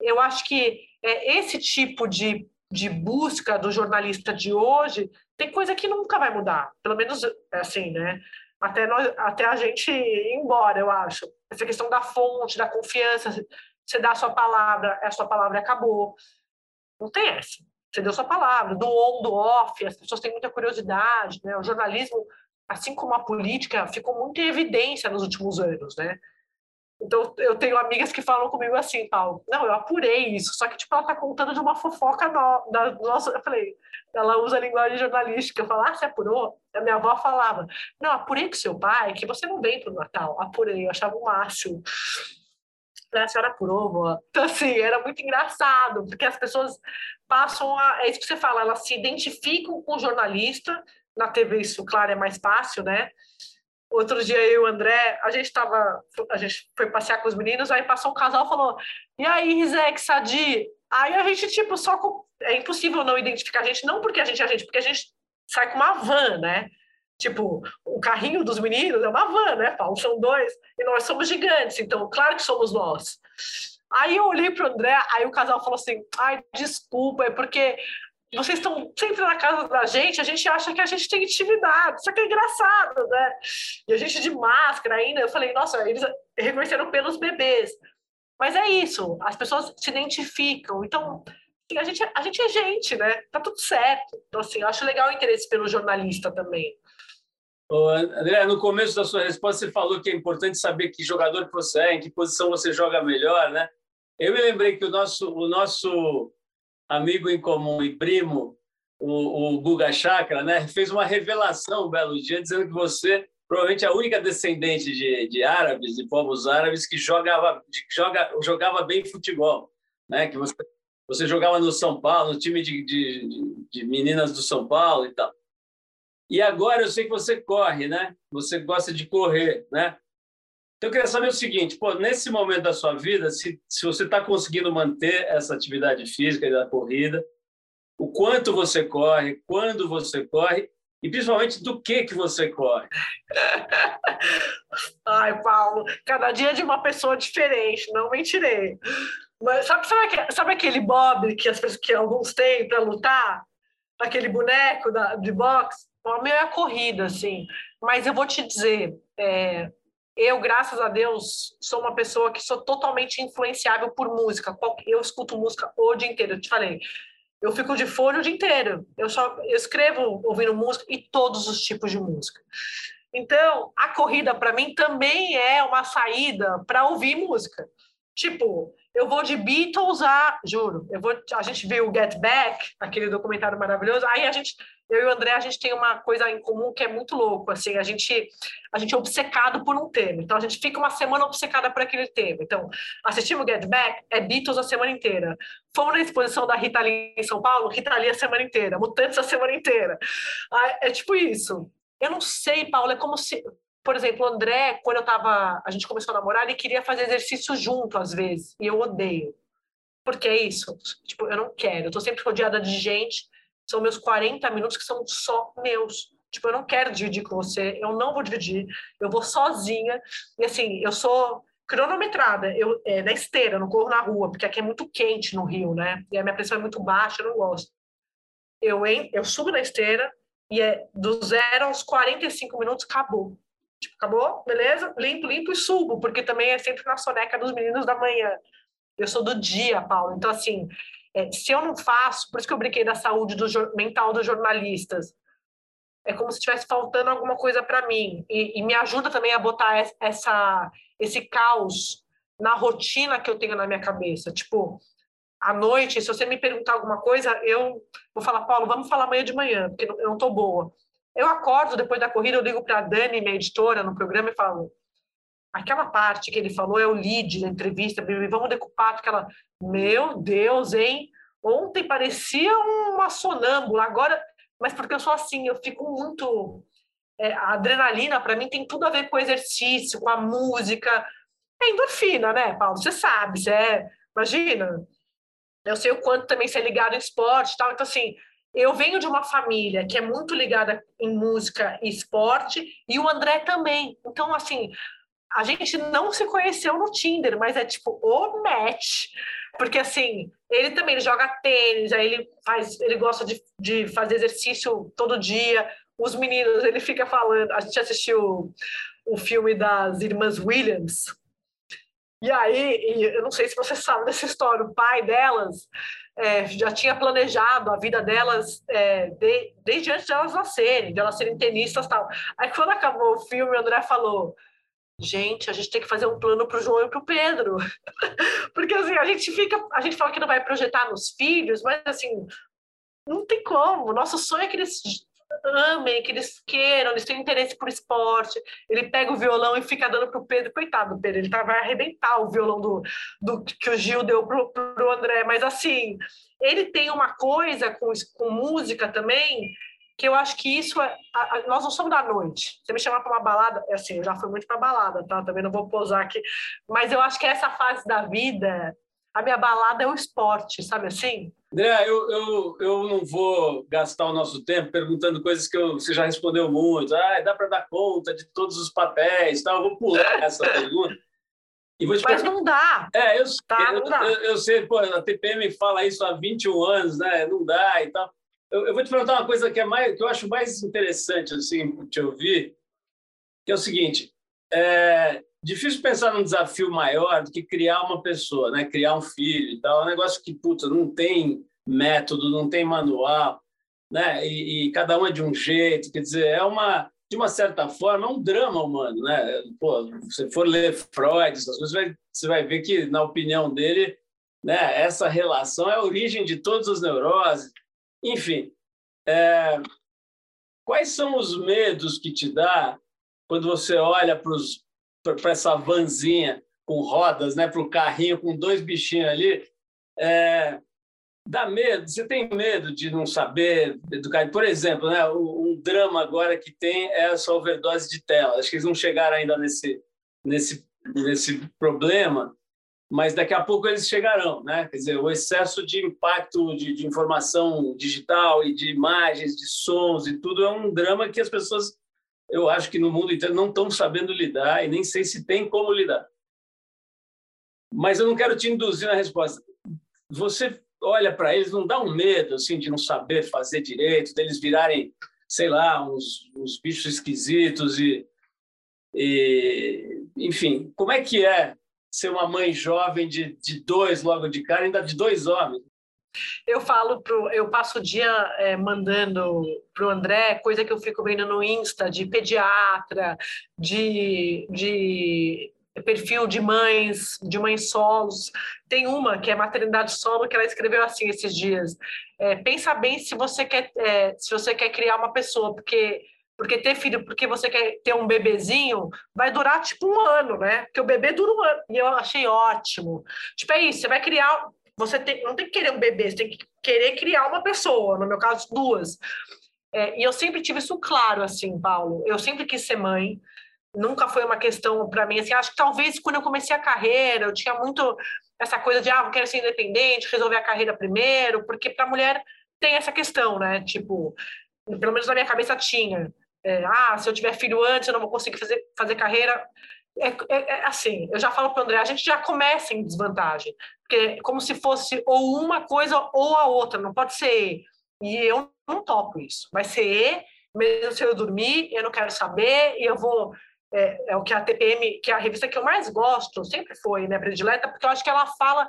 eu acho que é, esse tipo de, de busca do jornalista de hoje tem coisa que nunca vai mudar. Pelo menos, assim, né? Até, nós, até a gente ir embora, eu acho. Essa questão da fonte, da confiança, você dá a sua palavra, a sua palavra acabou. Não tem essa. Você deu sua palavra, do on, do off, as pessoas têm muita curiosidade, né? O jornalismo, assim como a política, ficou muito em evidência nos últimos anos, né? Então, eu tenho amigas que falam comigo assim, Paulo, não, eu apurei isso, só que, tipo, ela tá contando de uma fofoca no, da nossa... Eu falei, ela usa a linguagem jornalística, eu falo, ah, você apurou? A minha avó falava, não, apurei com seu pai, que você não vem pro Natal. Apurei, eu achava o máximo né, a senhora prova. Então, assim, era muito engraçado, porque as pessoas passam a. É isso que você fala, elas se identificam com o jornalista. Na TV, isso, claro, é mais fácil, né? Outro dia eu e o André, a gente tava, a gente foi passear com os meninos, aí passou um casal e falou: "E aí, Rizek, Sadi?" Aí a gente tipo só é impossível não identificar a gente, não porque a gente é a gente, porque a gente sai com uma van, né? Tipo, o carrinho dos meninos é uma van, né, Paulo? São dois, e nós somos gigantes, então, claro que somos nós. Aí eu olhei para o André, aí o casal falou assim: ai, desculpa, é porque vocês estão sempre na casa da gente, a gente acha que a gente tem intimidade, só que é engraçado, né? E a gente de máscara ainda, eu falei, nossa, eles reconheceram pelos bebês. Mas é isso, as pessoas se identificam. Então, a gente, a gente é gente, né? Tá tudo certo. Então, assim, eu acho legal o interesse pelo jornalista também. André, no começo da sua resposta, você falou que é importante saber que jogador você é, em que posição você joga melhor, né? Eu me lembrei que o nosso, o nosso amigo em comum e primo, o, o Guga Chakra, né, fez uma revelação um belo dia, dizendo que você provavelmente é a única descendente de, de árabes, de povos árabes, que jogava, joga, jogava bem futebol. Né? Que você, você jogava no São Paulo, no time de, de, de meninas do São Paulo e tal. E agora eu sei que você corre, né? Você gosta de correr, né? Então eu queria saber o seguinte, pô, nesse momento da sua vida, se, se você está conseguindo manter essa atividade física da corrida, o quanto você corre, quando você corre e principalmente do que que você corre. Ai, Paulo, cada dia é de uma pessoa diferente, não mentirei. Mas sabe, sabe, sabe aquele Bob que, as, que alguns têm para lutar? Aquele boneco da, de boxe? O meu é a corrida, assim. Mas eu vou te dizer, é, eu, graças a Deus, sou uma pessoa que sou totalmente influenciável por música. Eu escuto música o dia inteiro, eu te falei. Eu fico de fone o dia inteiro. Eu só eu escrevo ouvindo música e todos os tipos de música. Então, a corrida para mim também é uma saída para ouvir música. Tipo, eu vou de Beatles a, juro, eu vou, a gente viu o Get Back, aquele documentário maravilhoso, aí a gente, eu e o André, a gente tem uma coisa em comum que é muito louco, assim, a gente, a gente é obcecado por um tema, então a gente fica uma semana obcecada por aquele tema, então, assistimos o Get Back, é Beatles a semana inteira, fomos na exposição da Rita Lee em São Paulo, Rita Lee a semana inteira, Mutantes a semana inteira, é tipo isso, eu não sei, Paulo, é como se, por exemplo, o André, quando eu tava, a gente começou a namorar, ele queria fazer exercício junto às vezes, e eu odeio. Porque é isso, tipo, eu não quero, eu tô sempre rodeada de gente, são meus 40 minutos que são só meus. Tipo, eu não quero dividir com você, eu não vou dividir, eu vou sozinha. E assim, eu sou cronometrada, eu é, na esteira, não corro na rua, porque aqui é muito quente no Rio, né? E a minha pressão é muito baixa, eu não gosto. Eu, eu subo na esteira e é do zero aos 45 minutos, acabou. Tipo, acabou, beleza? Limpo, limpo e subo, porque também é sempre na soneca dos meninos da manhã. Eu sou do dia, Paulo. Então, assim, é, se eu não faço, por isso que eu brinquei da saúde do, mental dos jornalistas, é como se estivesse faltando alguma coisa para mim. E, e, me ajuda também a botar essa, esse caos na rotina que eu tenho na minha cabeça. Tipo, à noite, se você me perguntar alguma coisa, eu vou falar, Paulo, vamos falar amanhã de manhã, porque eu não estou boa. Eu acordo depois da corrida, eu ligo para a Dani, minha editora, no programa, e falo: aquela parte que ele falou é o lead da entrevista, vamos decupar aquela. Meu Deus, hein? Ontem parecia uma sonâmbula, agora mas porque eu sou assim, eu fico muito. É, a adrenalina, para mim, tem tudo a ver com o exercício, com a música. É endorfina, né, Paulo? Você sabe, você é. Imagina. Eu sei o quanto também você é ligado em esporte e tal. Então, assim, eu venho de uma família que é muito ligada em música e esporte, e o André também. Então, assim, a gente não se conheceu no Tinder, mas é tipo o match. Porque assim, ele também ele joga tênis, aí ele faz, ele gosta de, de fazer exercício todo dia. Os meninos, ele fica falando. A gente assistiu o filme das irmãs Williams. E aí, eu não sei se você sabe dessa história, o pai delas é, já tinha planejado a vida delas é, de, desde antes de elas nascerem, de elas serem tenistas tal. Aí, quando acabou o filme, o André falou: Gente, a gente tem que fazer um plano para o João e para o Pedro. Porque assim, a gente fica, a gente fala que não vai projetar nos filhos, mas assim, não tem como. Nosso sonho é que eles amem, que eles queiram, eles têm interesse por esporte. Ele pega o violão e fica dando para o Pedro. Coitado do Pedro, ele tá, vai arrebentar o violão do, do que o Gil deu para o André. Mas assim, ele tem uma coisa com, com música também que eu acho que isso é. A, a, nós não somos da noite. Você me chamar para uma balada, é assim, eu já fui muito para balada, tá? Também não vou posar aqui. Mas eu acho que essa fase da vida, a minha balada é o esporte, sabe assim? André, eu, eu, eu não vou gastar o nosso tempo perguntando coisas que eu, você já respondeu muito. Ah, dá para dar conta de todos os papéis, tá? Eu vou pular essa pergunta. Mas não dá. É, eu, tá, eu, não dá. Eu, eu, sei, pô, a TPM fala isso há 21 anos, né? Não dá e tal. Eu, eu, vou te perguntar uma coisa que é mais que eu acho mais interessante assim te ouvir, que é o seguinte: é difícil pensar num desafio maior do que criar uma pessoa, né? Criar um filho e tal. É um negócio que puta, não tem método, não tem manual, né? E, e cada um é de um jeito. Quer dizer, é uma de uma certa forma, é um drama humano, né? Pô, se você for ler Freud, essas coisas, você vai, você vai ver que, na opinião dele, né, essa relação é a origem de todas as neuroses. Enfim, é, quais são os medos que te dá quando você olha para essa vanzinha com rodas, né, para o carrinho com dois bichinhos ali? É, dá medo? Você tem medo de não saber educar? Por exemplo, né, um, drama agora que tem é essa overdose de tela. Acho que eles não chegaram ainda nesse, nesse, nesse problema, mas daqui a pouco eles chegarão, né? Quer dizer, o excesso de impacto de, de, informação digital e de imagens, de sons e tudo é um drama que as pessoas, eu acho que no mundo inteiro não estão sabendo lidar e nem sei se tem como lidar. Mas eu não quero te induzir na resposta. Você olha para eles, não dá um medo assim de não saber fazer direito, deles virarem, sei lá, uns, uns bichos esquisitos e, e enfim, como é que é ser uma mãe jovem de, de dois logo de cara, ainda de dois homens. Eu falo pro, eu passo o dia é, mandando pro André coisa que eu fico vendo no Insta de pediatra, de, de perfil de mães, de mães solos. Tem uma que é maternidade solo que ela escreveu assim esses dias. É, pensa bem se você quer é, se você quer criar uma pessoa, porque porque ter filho, porque você quer ter um bebezinho, vai durar tipo um ano, né? Porque o bebê dura um ano. E eu achei ótimo. Tipo, é isso, você vai criar. Você tem, não tem que querer um bebê, você tem que querer criar uma pessoa, no meu caso, duas. É, e eu sempre tive isso claro, assim, Paulo. Eu sempre quis ser mãe. nunca foi uma questão para mim assim acho que talvez quando eu comecei a carreira eu tinha muito essa coisa de ah eu quero ser independente resolver a carreira primeiro porque para mulher tem essa questão né tipo pelo menos na minha cabeça tinha é, ah se eu tiver filho antes eu não vou conseguir fazer fazer carreira é, é, é assim eu já falo para o André a gente já começa em desvantagem porque como se fosse ou uma coisa ou a outra não pode ser e eu não topo isso vai ser mesmo se eu dormir, eu não quero saber, e eu vou é, é, o que a TPM, que é a revista que eu mais gosto, sempre foi, né, predileta, porque eu acho que ela fala,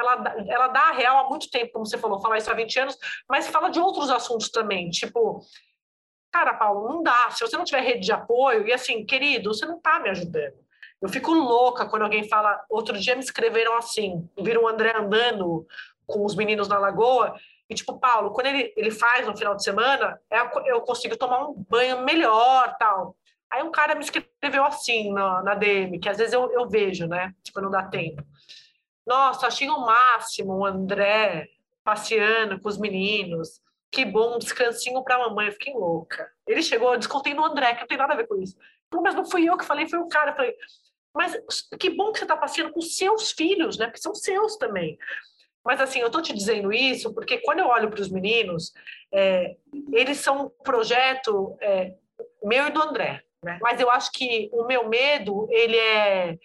ela, ela dá a real há muito tempo, como você falou, falar isso há 20 anos, mas fala de outros assuntos também, tipo, cara, Paulo, não dá, se você não tiver rede de apoio, e assim, querido, você não está me ajudando. Eu fico louca quando alguém fala, outro dia me escreveram assim, viram o André andando com os meninos na lagoa, e tipo, Paulo, quando ele, ele faz no final de semana, é, eu consigo tomar um banho melhor, tal. Aí um cara me escreveu assim na, na DM, que às vezes eu, eu vejo, né? Tipo, não dá tempo. Nossa, achei o máximo o André passeando com os meninos. Que bom, um descansinho para a mamãe. Eu fiquei louca. Ele chegou, eu descontei no André, que não tem nada a ver com isso. Mas não fui eu que falei, foi o cara. Eu falei, mas que bom que você está passeando com seus filhos, né? Porque são seus também. Mas assim, eu estou te dizendo isso porque quando eu olho para os meninos, é, eles são um projeto é, meu e do André. Né? Mas eu acho que o meu medo, ele é,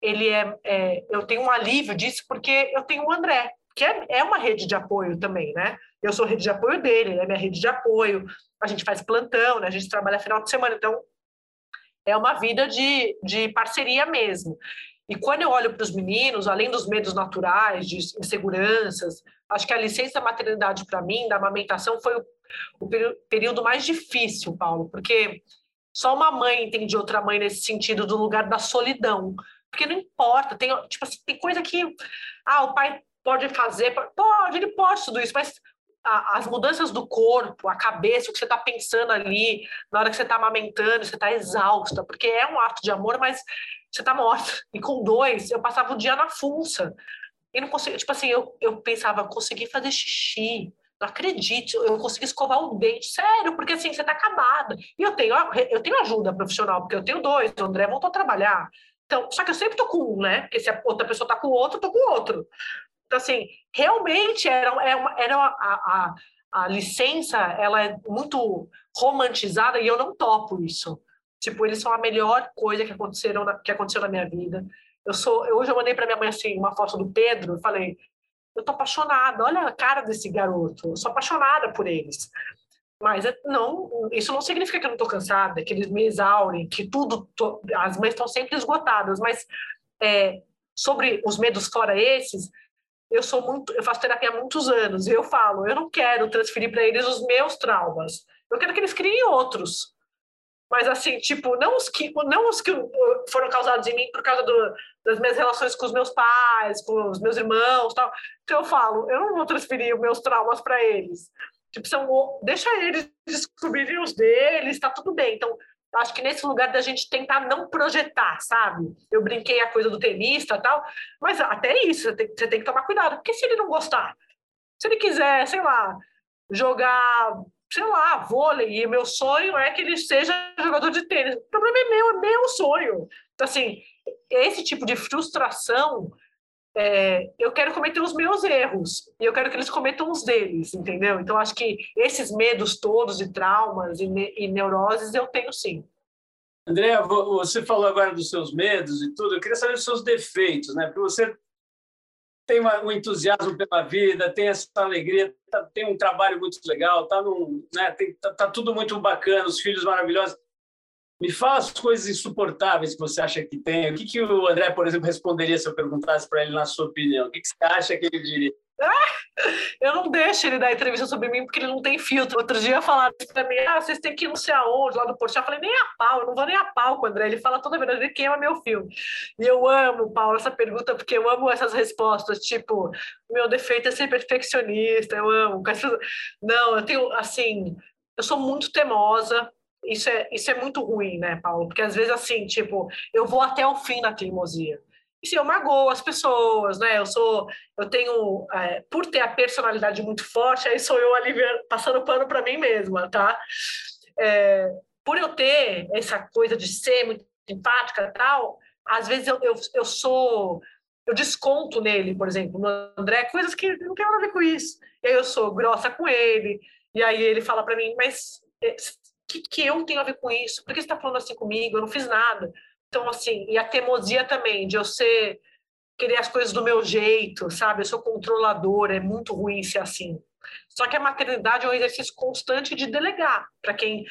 ele é, é, eu tenho um alívio disso porque eu tenho o André, que é, é uma rede de apoio também, né? Eu sou rede de apoio dele, ele é minha rede de apoio. A gente faz plantão, né? A gente trabalha final de semana, então é uma vida de, de parceria mesmo. E quando eu olho para os meninos, além dos medos naturais, de inseguranças, acho que a licença maternidade para mim, da amamentação, foi o, o período mais difícil, Paulo, porque só uma mãe entende outra mãe nesse sentido do lugar da solidão. Porque não importa, tem, tipo assim, tem coisa que ah, o pai pode fazer, pode, ele pode tudo isso, mas a, as mudanças do corpo, a cabeça, o que você está pensando ali, na hora que você está amamentando, você está exausta, porque é um ato de amor, mas você está morta. E com dois, eu passava o dia na funça. E não conseguia, tipo assim, eu, eu pensava, consegui fazer xixi, não acredito, eu consegui escovar o dente, sério, porque assim, você tá acabada. E eu tenho, eu tenho ajuda profissional, porque eu tenho dois, o André voltou a trabalhar. Então, só que eu sempre tô com um, né? Porque se a outra pessoa tá com o outro, eu tô com o outro. Então, assim, realmente era, era, uma, era a, a, a licença, ela é muito romantizada e eu não topo isso. Tipo, eles são a melhor coisa que, aconteceram na, que aconteceu na minha vida. Eu sou, eu, hoje eu mandei para minha mãe assim uma foto do Pedro, e falei: eu tô apaixonada, olha a cara desse garoto, eu sou apaixonada por eles. Mas é, não, isso não significa que eu não estou cansada, que eles me exaurem, que tudo, tô, as mães estão sempre esgotadas, mas é, sobre os medos fora esses, eu sou muito, eu faço terapia há muitos anos e eu falo, eu não quero transferir para eles os meus traumas, eu quero que eles criem outros. Mas assim, tipo, não os que, não os que foram causados em mim por causa do, das minhas relações com os meus pais, com os meus irmãos, tal. Então eu falo, eu não vou transferir os meus traumas para eles. Tipo, são, deixa eles descobrirem os deles, tá tudo bem. Então, acho que nesse lugar da gente tentar não projetar, sabe? Eu brinquei a coisa do tenista tal, mas até isso, você tem, você tem que tomar cuidado, porque se ele não gostar, se ele quiser, sei lá, jogar, sei lá, vôlei, e meu sonho é que ele seja jogador de tênis, o problema é meu, é meu sonho. Então, assim, esse tipo de frustração, é, eu quero cometer os meus erros e eu quero que eles cometam os deles, entendeu? Então, acho que esses medos todos e traumas e, ne e neuroses eu tenho sim. André, você falou agora dos seus medos e tudo. Eu queria saber dos seus defeitos, né? Porque você tem um entusiasmo pela vida, tem essa alegria, tá, tem um trabalho muito legal, tá, num, né, tem, tá, tá tudo muito bacana, os filhos maravilhosos. Me fala as coisas insuportáveis que você acha que tem. O que, que o André, por exemplo, responderia se eu perguntasse para ele, na sua opinião? O que, que você acha que ele diria? Ah, eu não deixo ele dar entrevista sobre mim porque ele não tem filtro. Outro dia falaram para mim: ah, vocês têm que ir não sei aonde, lá do Porto. Eu falei: nem a pau, eu não vou nem a pau com o André. Ele fala toda a verdade, ele queima meu filme. E eu amo, Paulo, essa pergunta porque eu amo essas respostas. Tipo, meu defeito é ser perfeccionista, eu amo. Não, eu tenho, assim, eu sou muito teimosa isso é, isso é muito ruim, né, Paulo? Porque às vezes, assim, tipo, eu vou até o fim na teimosia. E se eu magoo as pessoas, né? Eu sou, eu tenho, é, por ter a personalidade muito forte, aí sou eu ali passando pano para mim mesma, tá? É, por eu ter essa coisa de ser muito simpática e tal, às vezes eu, eu, eu sou eu desconto nele, por exemplo, no André, coisas que não tem nada a ver com isso. E aí eu sou grossa com ele, e aí ele fala para mim, mas é, que, que eu tenho a ver com isso? Por que você está falando assim comigo? Eu não fiz nada. Então, assim, e a teimosia também, de eu ser, querer as coisas do meu jeito, sabe? Eu sou controladora, é muito ruim ser assim. Só que a maternidade é um exercício constante de delegar para quem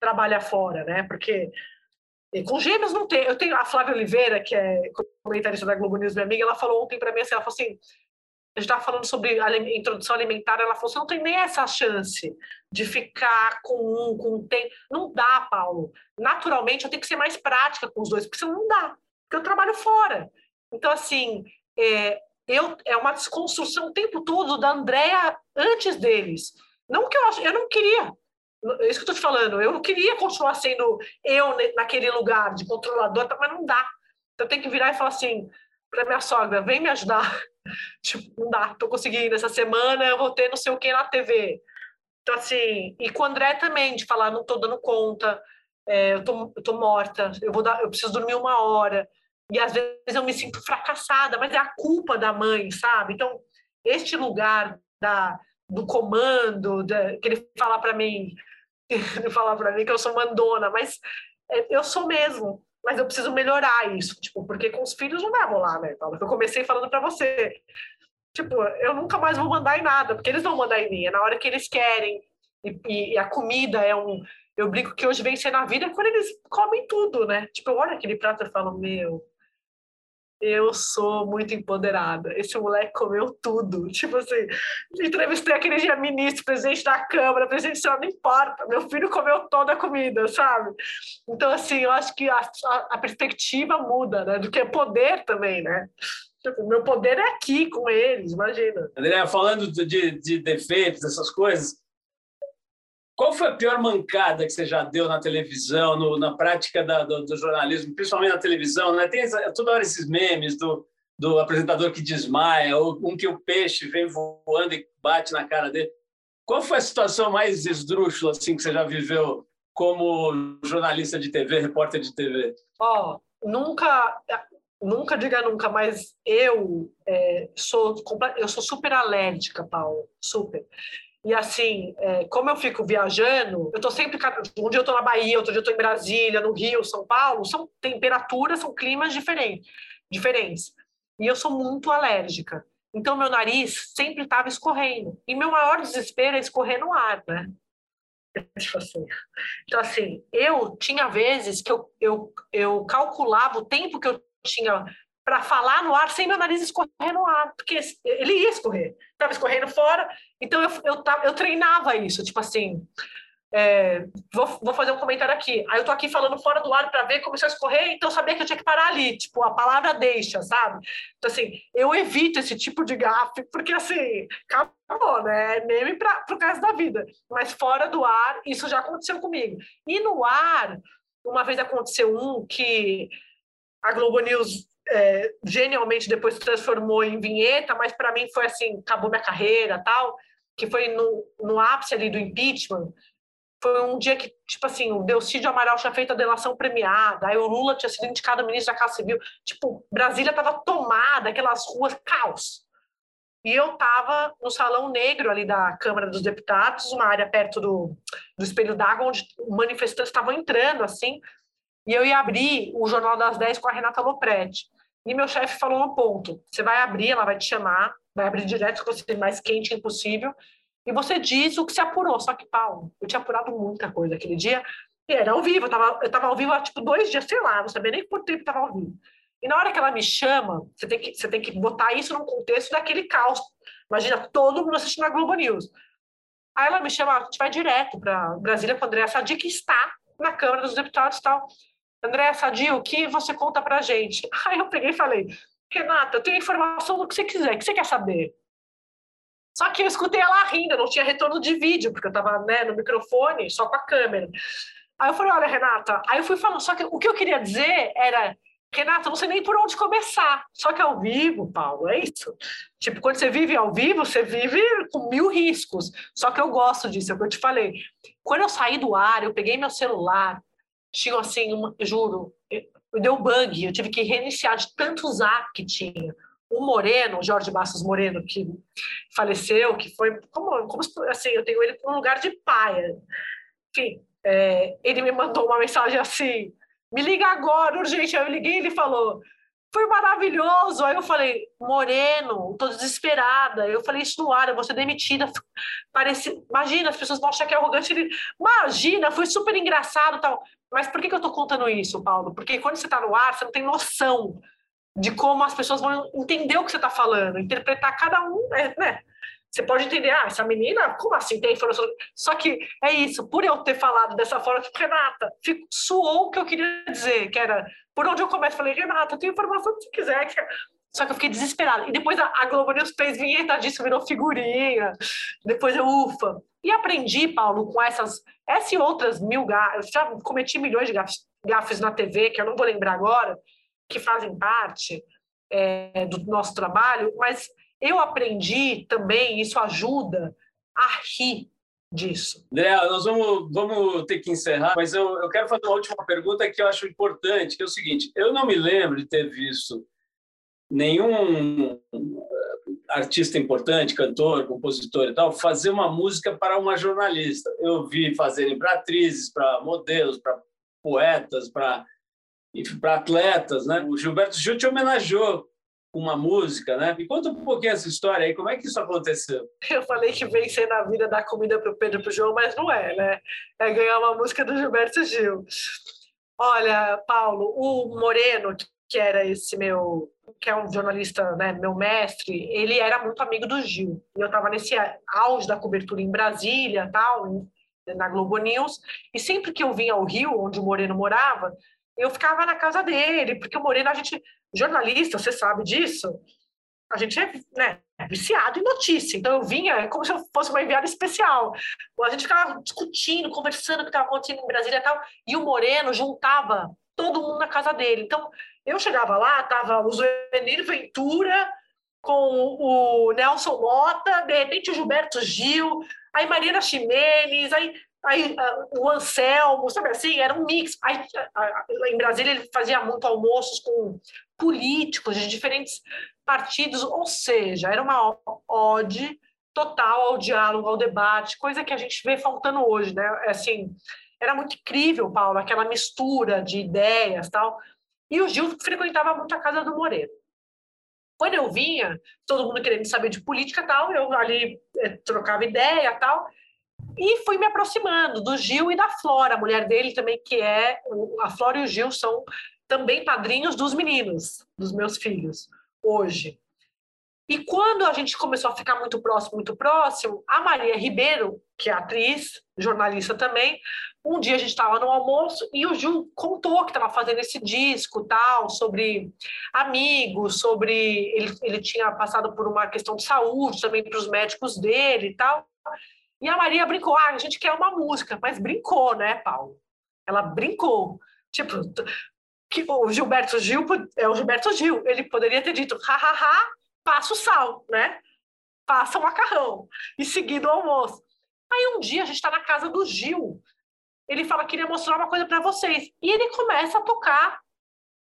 trabalha fora, né? Porque com gêmeos não tem. Eu tenho a Flávia Oliveira, que é comentarista da Globo News, minha amiga, ela falou ontem para mim assim, ela falou assim, a gente estava falando sobre a introdução alimentar, ela falou, você não tem nem essa chance de ficar com um, com um tem. Não dá, Paulo. Naturalmente, eu tenho que ser mais prática com os dois, porque senão não dá, porque eu trabalho fora. Então, assim, é, eu, é uma desconstrução o tempo todo da Andrea antes deles. Não que eu eu não queria, é isso que eu estou te falando. Eu não queria continuar sendo eu naquele lugar de controlador, mas não dá. Então, eu tenho que virar e falar assim para minha sogra: vem me ajudar. Tipo, não dá, estou conseguindo. Essa semana eu vou ter não sei o que na TV. Então, assim, e com o André também, de falar: não estou dando conta, é, eu, tô, eu tô morta, eu, vou dar, eu preciso dormir uma hora. E às vezes eu me sinto fracassada, mas é a culpa da mãe, sabe? Então, este lugar da, do comando, da, que ele fala para mim, de falar para mim que eu sou mandona, mas é, eu sou mesmo. Mas eu preciso melhorar isso, tipo, porque com os filhos não vai rolar, né, Paulo? Eu comecei falando para você. Tipo, eu nunca mais vou mandar em nada, porque eles vão mandar em mim, é na hora que eles querem. E, e a comida é um. Eu brinco que hoje vencer na vida quando eles comem tudo, né? Tipo, eu olho aquele prato e falo, meu, eu sou muito empoderada. Esse moleque comeu tudo. Tipo assim, entrevistei aquele dia ministro, presidente da Câmara, presidente do não importa. Meu filho comeu toda a comida, sabe? Então, assim, eu acho que a, a, a perspectiva muda, né? Do que é poder também, né? Tipo, meu poder é aqui com eles, imagina. André, falando de, de defeitos, essas coisas, qual foi a pior mancada que você já deu na televisão, no, na prática da, do, do, jornalismo, principalmente na televisão? Né? Tem toda hora esses memes do, do apresentador que desmaia, ou um que o peixe vem voando e bate na cara dele. Qual foi a situação mais esdrúxula assim, que você já viveu como jornalista de TV, repórter de TV? Ó, oh, nunca, nunca diga nunca, mas eu é, sou eu sou super alérgica, Paulo, super. E assim, é, como eu fico viajando, eu tô sempre. Um dia eu tô na Bahia, outro dia eu tô em Brasília, no Rio, São Paulo, são temperaturas, são climas diferentes. diferentes. E eu sou muito alérgica. Então, meu nariz sempre estava escorrendo. E meu maior desespero é escorrer no ar, né? Tipo assim. Então, assim, eu tinha vezes que eu, eu, eu calculava o tempo que eu tinha para falar no ar sem meu nariz escorrer no ar, porque ele ia escorrer, estava escorrendo fora, então eu, eu, eu treinava isso, tipo assim, é, vou, vou, fazer um comentário aqui, aí eu tô aqui falando fora do ar para ver como isso escorrer, então eu sabia que eu tinha que parar ali, tipo, a palavra deixa, sabe? Então, assim, eu evito esse tipo de gafe, porque, assim, acabou, né? É meme para o resto da vida, mas fora do ar, isso já aconteceu comigo. E no ar, uma vez aconteceu um que a Globo News é, genialmente depois se transformou em vinheta, mas para mim foi assim, acabou minha carreira tal, que foi no, no ápice ali do impeachment, foi um dia que, tipo assim, o Delcídio Amaral tinha feito a delação premiada, aí o Lula tinha sido indicado ministro da Casa Civil, tipo, Brasília estava tomada, aquelas ruas, caos. E eu estava no Salão Negro ali da Câmara dos Deputados, uma área perto do, do Espelho d'Água, onde manifestantes estavam entrando, assim, e eu ia abrir o Jornal das 10 com a Renata Lopretti. E meu chefe falou no ponto: você vai abrir, ela vai te chamar, vai abrir direto com você mais quente impossível, e você diz o que se apurou. Só que, Paulo, eu tinha apurado muita coisa aquele dia, e era ao vivo, eu estava eu tava ao vivo há tipo dois dias, sei lá, não sabia nem quanto tempo estava ao vivo. E na hora que ela me chama, você tem que, você tem que botar isso no contexto daquele caos. Imagina todo mundo assistindo a Globo News. Aí ela me chama, a gente vai direto para Brasília com a Andréa Sadi, que está na Câmara dos Deputados e tal. André Sadio, o que você conta pra gente? Aí eu peguei e falei, Renata, eu tenho informação do que você quiser, o que você quer saber? Só que eu escutei ela rindo, não tinha retorno de vídeo, porque eu estava né, no microfone, só com a câmera. Aí eu falei, olha, Renata, aí eu fui falando, só que o que eu queria dizer era, Renata, não sei nem por onde começar. Só que ao vivo, Paulo, é isso. Tipo, quando você vive ao vivo, você vive com mil riscos. Só que eu gosto disso, é o que eu te falei. Quando eu saí do ar, eu peguei meu celular, tinham assim, uma, juro, deu bug, eu tive que reiniciar de tanto zap que tinha. O Moreno, o Jorge Bastos Moreno, que faleceu, que foi como, como assim, eu tenho ele um lugar de paia. Enfim, é, ele me mandou uma mensagem assim: me liga agora, urgente. Eu liguei ele falou: foi maravilhoso. Aí eu falei, Moreno, tô desesperada. Eu falei isso no ar, eu vou ser demitida. Parece, imagina, as pessoas vão achar que é arrogante. Ele, imagina, foi super engraçado tal. Mas por que, que eu tô contando isso, Paulo? Porque quando você tá no ar, você não tem noção de como as pessoas vão entender o que você está falando, interpretar cada um, né? né? Você pode entender, ah, essa menina, como assim tem informação? Só que é isso, por eu ter falado dessa forma, Renata, fico, suou o que eu queria dizer, que era, por onde eu começo, falei, Renata, tem informação que você quiser. Só que eu fiquei desesperada. E depois a, a Globo News fez vinheta disso, virou figurinha. Depois eu, ufa. E aprendi, Paulo, com essas, essas e outras mil gafes, já cometi milhões de gafes, gafes na TV, que eu não vou lembrar agora, que fazem parte é, do nosso trabalho, mas eu aprendi também, isso ajuda a rir disso. André, nós vamos, vamos ter que encerrar, mas eu, eu quero fazer uma última pergunta que eu acho importante, que é o seguinte, eu não me lembro de ter visto nenhum eh, artista importante, cantor, compositor e tal, fazer uma música para uma jornalista. Eu vi fazerem para atrizes, para modelos, para poetas, para para atletas, né? O Gilberto Gil te homenageou uma música, né? Me conta um pouquinho essa história aí, como é que isso aconteceu? Eu falei que vencer na vida dar comida para o Pedro e para o João, mas não é, né? É ganhar uma música do Gilberto Gil. Olha, Paulo, o Moreno, que era esse meu, que é um jornalista, né, meu mestre, ele era muito amigo do Gil. E eu estava nesse auge da cobertura em Brasília, tal, na Globo News, e sempre que eu vinha ao Rio, onde o Moreno morava, eu ficava na casa dele, porque o Moreno, a gente, jornalista, você sabe disso, a gente é né, viciado em notícia. Então eu vinha é como se eu fosse uma enviada especial. A gente ficava discutindo, conversando o que estava acontecendo em Brasília e tal, e o Moreno juntava todo mundo na casa dele. Então eu chegava lá, tava o Zuenir Ventura com o Nelson Mota, de repente o Gilberto Gil, aí Marina Ximenes, aí Aí uh, o Anselmo, sabe assim, era um mix. Aí, uh, em Brasília ele fazia muito almoços com políticos de diferentes partidos, ou seja, era uma ode total ao diálogo, ao debate, coisa que a gente vê faltando hoje, né? É assim, era muito incrível, Paulo, aquela mistura de ideias tal. E o Gil frequentava muito a casa do Moreno. Quando eu vinha, todo mundo querendo saber de política tal, eu ali eh, trocava ideia tal. E fui me aproximando do Gil e da Flora, a mulher dele também, que é. A Flora e o Gil são também padrinhos dos meninos, dos meus filhos, hoje. E quando a gente começou a ficar muito próximo, muito próximo, a Maria Ribeiro, que é atriz, jornalista também, um dia a gente estava no almoço e o Gil contou que estava fazendo esse disco, tal, sobre amigos, sobre ele, ele tinha passado por uma questão de saúde também para os médicos dele e tal. E a Maria brincou, ah, a gente quer uma música, mas brincou, né, Paulo? Ela brincou. Tipo, que o Gilberto Gil é o Gilberto Gil. Ele poderia ter dito, hahaha, passa o sal, né? Passa o macarrão. E seguido o almoço. Aí um dia a gente está na casa do Gil. Ele fala que queria mostrar uma coisa para vocês. E ele começa a tocar.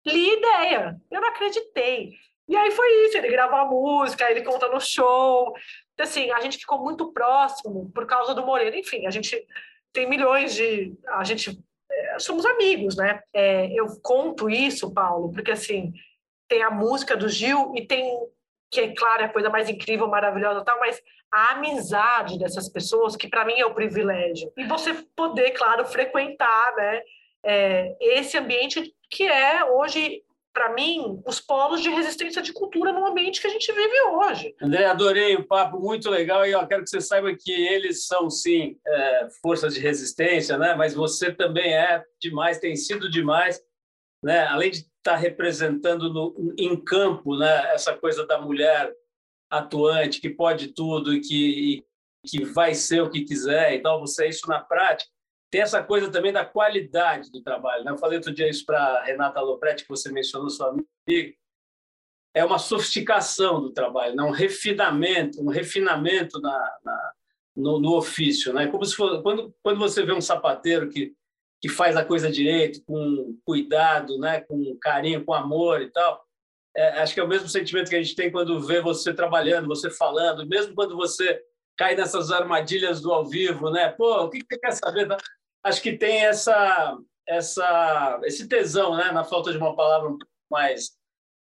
Li ideia. Eu não acreditei. E aí foi isso, ele grava a música, ele conta no show. Então, assim, a gente ficou muito próximo por causa do Moreno. Enfim, a gente tem milhões de. A gente. É, somos amigos, né? É, eu conto isso, Paulo, porque assim, tem a música do Gil e tem. Que é claro, é a coisa mais incrível, maravilhosa tal, mas a amizade dessas pessoas, que para mim é o privilégio. E você poder, claro, frequentar, né? É, esse ambiente que é hoje para mim, os polos de resistência de cultura no ambiente que a gente vive hoje. André, adorei o papo, muito legal, e eu quero que você saiba que eles são, sim, é, forças de resistência, né? mas você também é demais, tem sido demais, né? além de estar tá representando no, em campo né? essa coisa da mulher atuante, que pode tudo e que, e que vai ser o que quiser, então você é isso na prática, tem essa coisa também da qualidade do trabalho. Né? Eu falei outro dia isso para Renata Lopretti, que você mencionou, sua amiga. É uma sofisticação do trabalho, né? um refinamento, um refinamento na, na no, no, ofício. Né? Como se for, quando, quando você vê um sapateiro que que faz a coisa direito, com cuidado, né? com carinho, com amor e tal. É, acho que é o mesmo sentimento que a gente tem quando vê você trabalhando, você falando, mesmo quando você cai nessas armadilhas do ao vivo, né? Pô, o que, você quer saber? Acho que tem essa, essa, esse tesão, né? Na falta de uma palavra mais.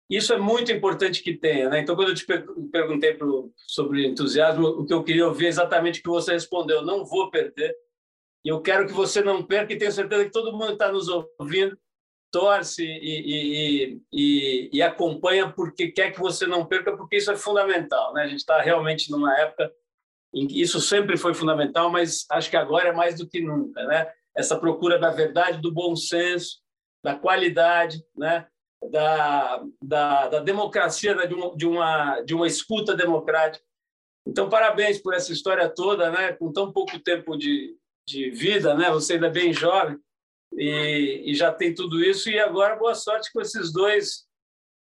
Isso é muito importante que tenha, né? Então, quando eu te perguntei pro, sobre entusiasmo, o que eu queria ouvir é exatamente o que você respondeu. Não vou perder. E eu quero que você não perca e tenho certeza que todo mundo está nos ouvindo torce e, e, e, e, acompanha porque quer que você não perca, porque isso é fundamental. Né? A gente está realmente numa época isso sempre foi fundamental, mas acho que agora é mais do que nunca. Né? Essa procura da verdade, do bom senso, da qualidade, né? da, da, da democracia, de uma, de, uma, de uma escuta democrática. Então, parabéns por essa história toda, né? com tão pouco tempo de, de vida, né? você ainda é bem jovem, e, e, já tem tudo isso. E agora, boa sorte com esses dois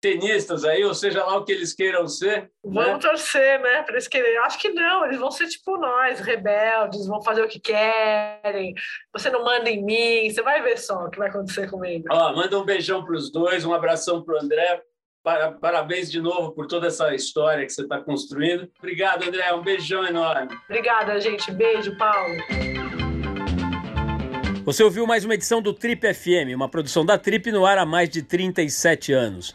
tenistas aí, ou seja lá o que eles queiram ser. Vamos né? torcer, né? Para eles quererem. Acho que não, eles vão ser tipo nós, rebeldes, vão fazer o que querem. Você não manda em mim, você vai ver só o que vai acontecer comigo. Ó, manda um beijão para os dois, um abração para o André. Parabéns de novo por toda essa história que você está construindo. Obrigado, André. Um beijão enorme. Obrigada, gente. Beijo, Paulo. Você ouviu mais uma edição do Trip FM, uma produção da Trip no ar há mais de 37 anos.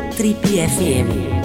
Trip FM.